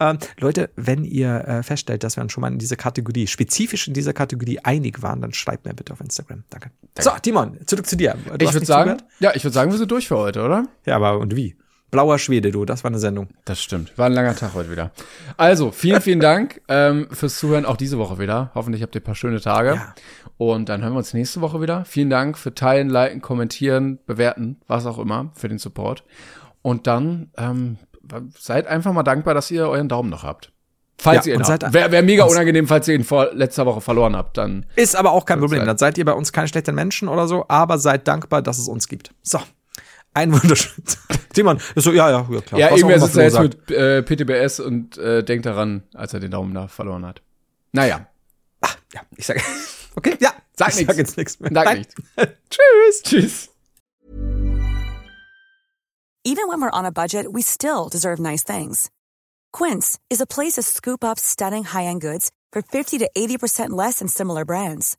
[SPEAKER 3] Ähm, Leute, wenn ihr äh, feststellt, dass wir uns schon mal in dieser Kategorie, spezifisch in dieser Kategorie einig waren, dann schreibt mir bitte auf Instagram. Danke. So, Timon, zurück zu dir. Du
[SPEAKER 2] Ich würde sagen,
[SPEAKER 3] zugehört?
[SPEAKER 2] ja, ich würde sagen, wir sind durch für heute, oder?
[SPEAKER 3] Ja, aber und wie? Blauer Schwede, du, das war eine Sendung.
[SPEAKER 2] Das stimmt. War ein langer Tag heute wieder. Also, vielen, vielen Dank ähm, fürs Zuhören auch diese Woche wieder. Hoffentlich habt ihr ein paar schöne Tage.
[SPEAKER 3] Ja.
[SPEAKER 2] Und dann hören wir uns nächste Woche wieder. Vielen Dank für Teilen, Liken, Kommentieren, Bewerten, was auch immer, für den Support. Und dann ähm, seid einfach mal dankbar, dass ihr euren Daumen noch habt. Falls
[SPEAKER 3] Ja,
[SPEAKER 2] ihr ihn habt. Wäre wär mega unangenehm, falls ihr ihn vor letzter Woche verloren habt. Dann
[SPEAKER 3] Ist aber auch kein Problem.
[SPEAKER 2] sein.
[SPEAKER 3] Dann seid ihr bei uns keine schlechten Menschen oder so, aber seid dankbar, dass es uns gibt. So. Ein wunderschön. Timon ist so, ja, ja, ja, klar.
[SPEAKER 2] Ja, irgendwer sitzt da jetzt
[SPEAKER 3] sagt.
[SPEAKER 2] mit äh, PTBS und äh, denkt daran, als er den Daumen da verloren hat. Naja,
[SPEAKER 3] Ja, ich sage, okay, ja.
[SPEAKER 2] Sag
[SPEAKER 3] ich
[SPEAKER 2] nichts.
[SPEAKER 3] Sag jetzt nichts mehr.
[SPEAKER 2] sag
[SPEAKER 3] Nein.
[SPEAKER 2] nicht.
[SPEAKER 3] Tschüss.
[SPEAKER 2] Tschüss.
[SPEAKER 5] Even when we're on a budget, we still deserve nice things. Quince is a place to scoop up stunning high-end goods for 50 to 80% less than similar brands.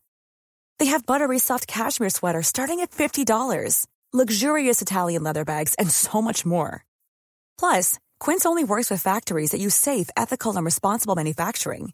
[SPEAKER 5] They have buttery soft cashmere sweaters starting at $50, luxurious Italian leather bags, and so much more. Plus, Quince only works with factories that use safe, ethical, and responsible manufacturing.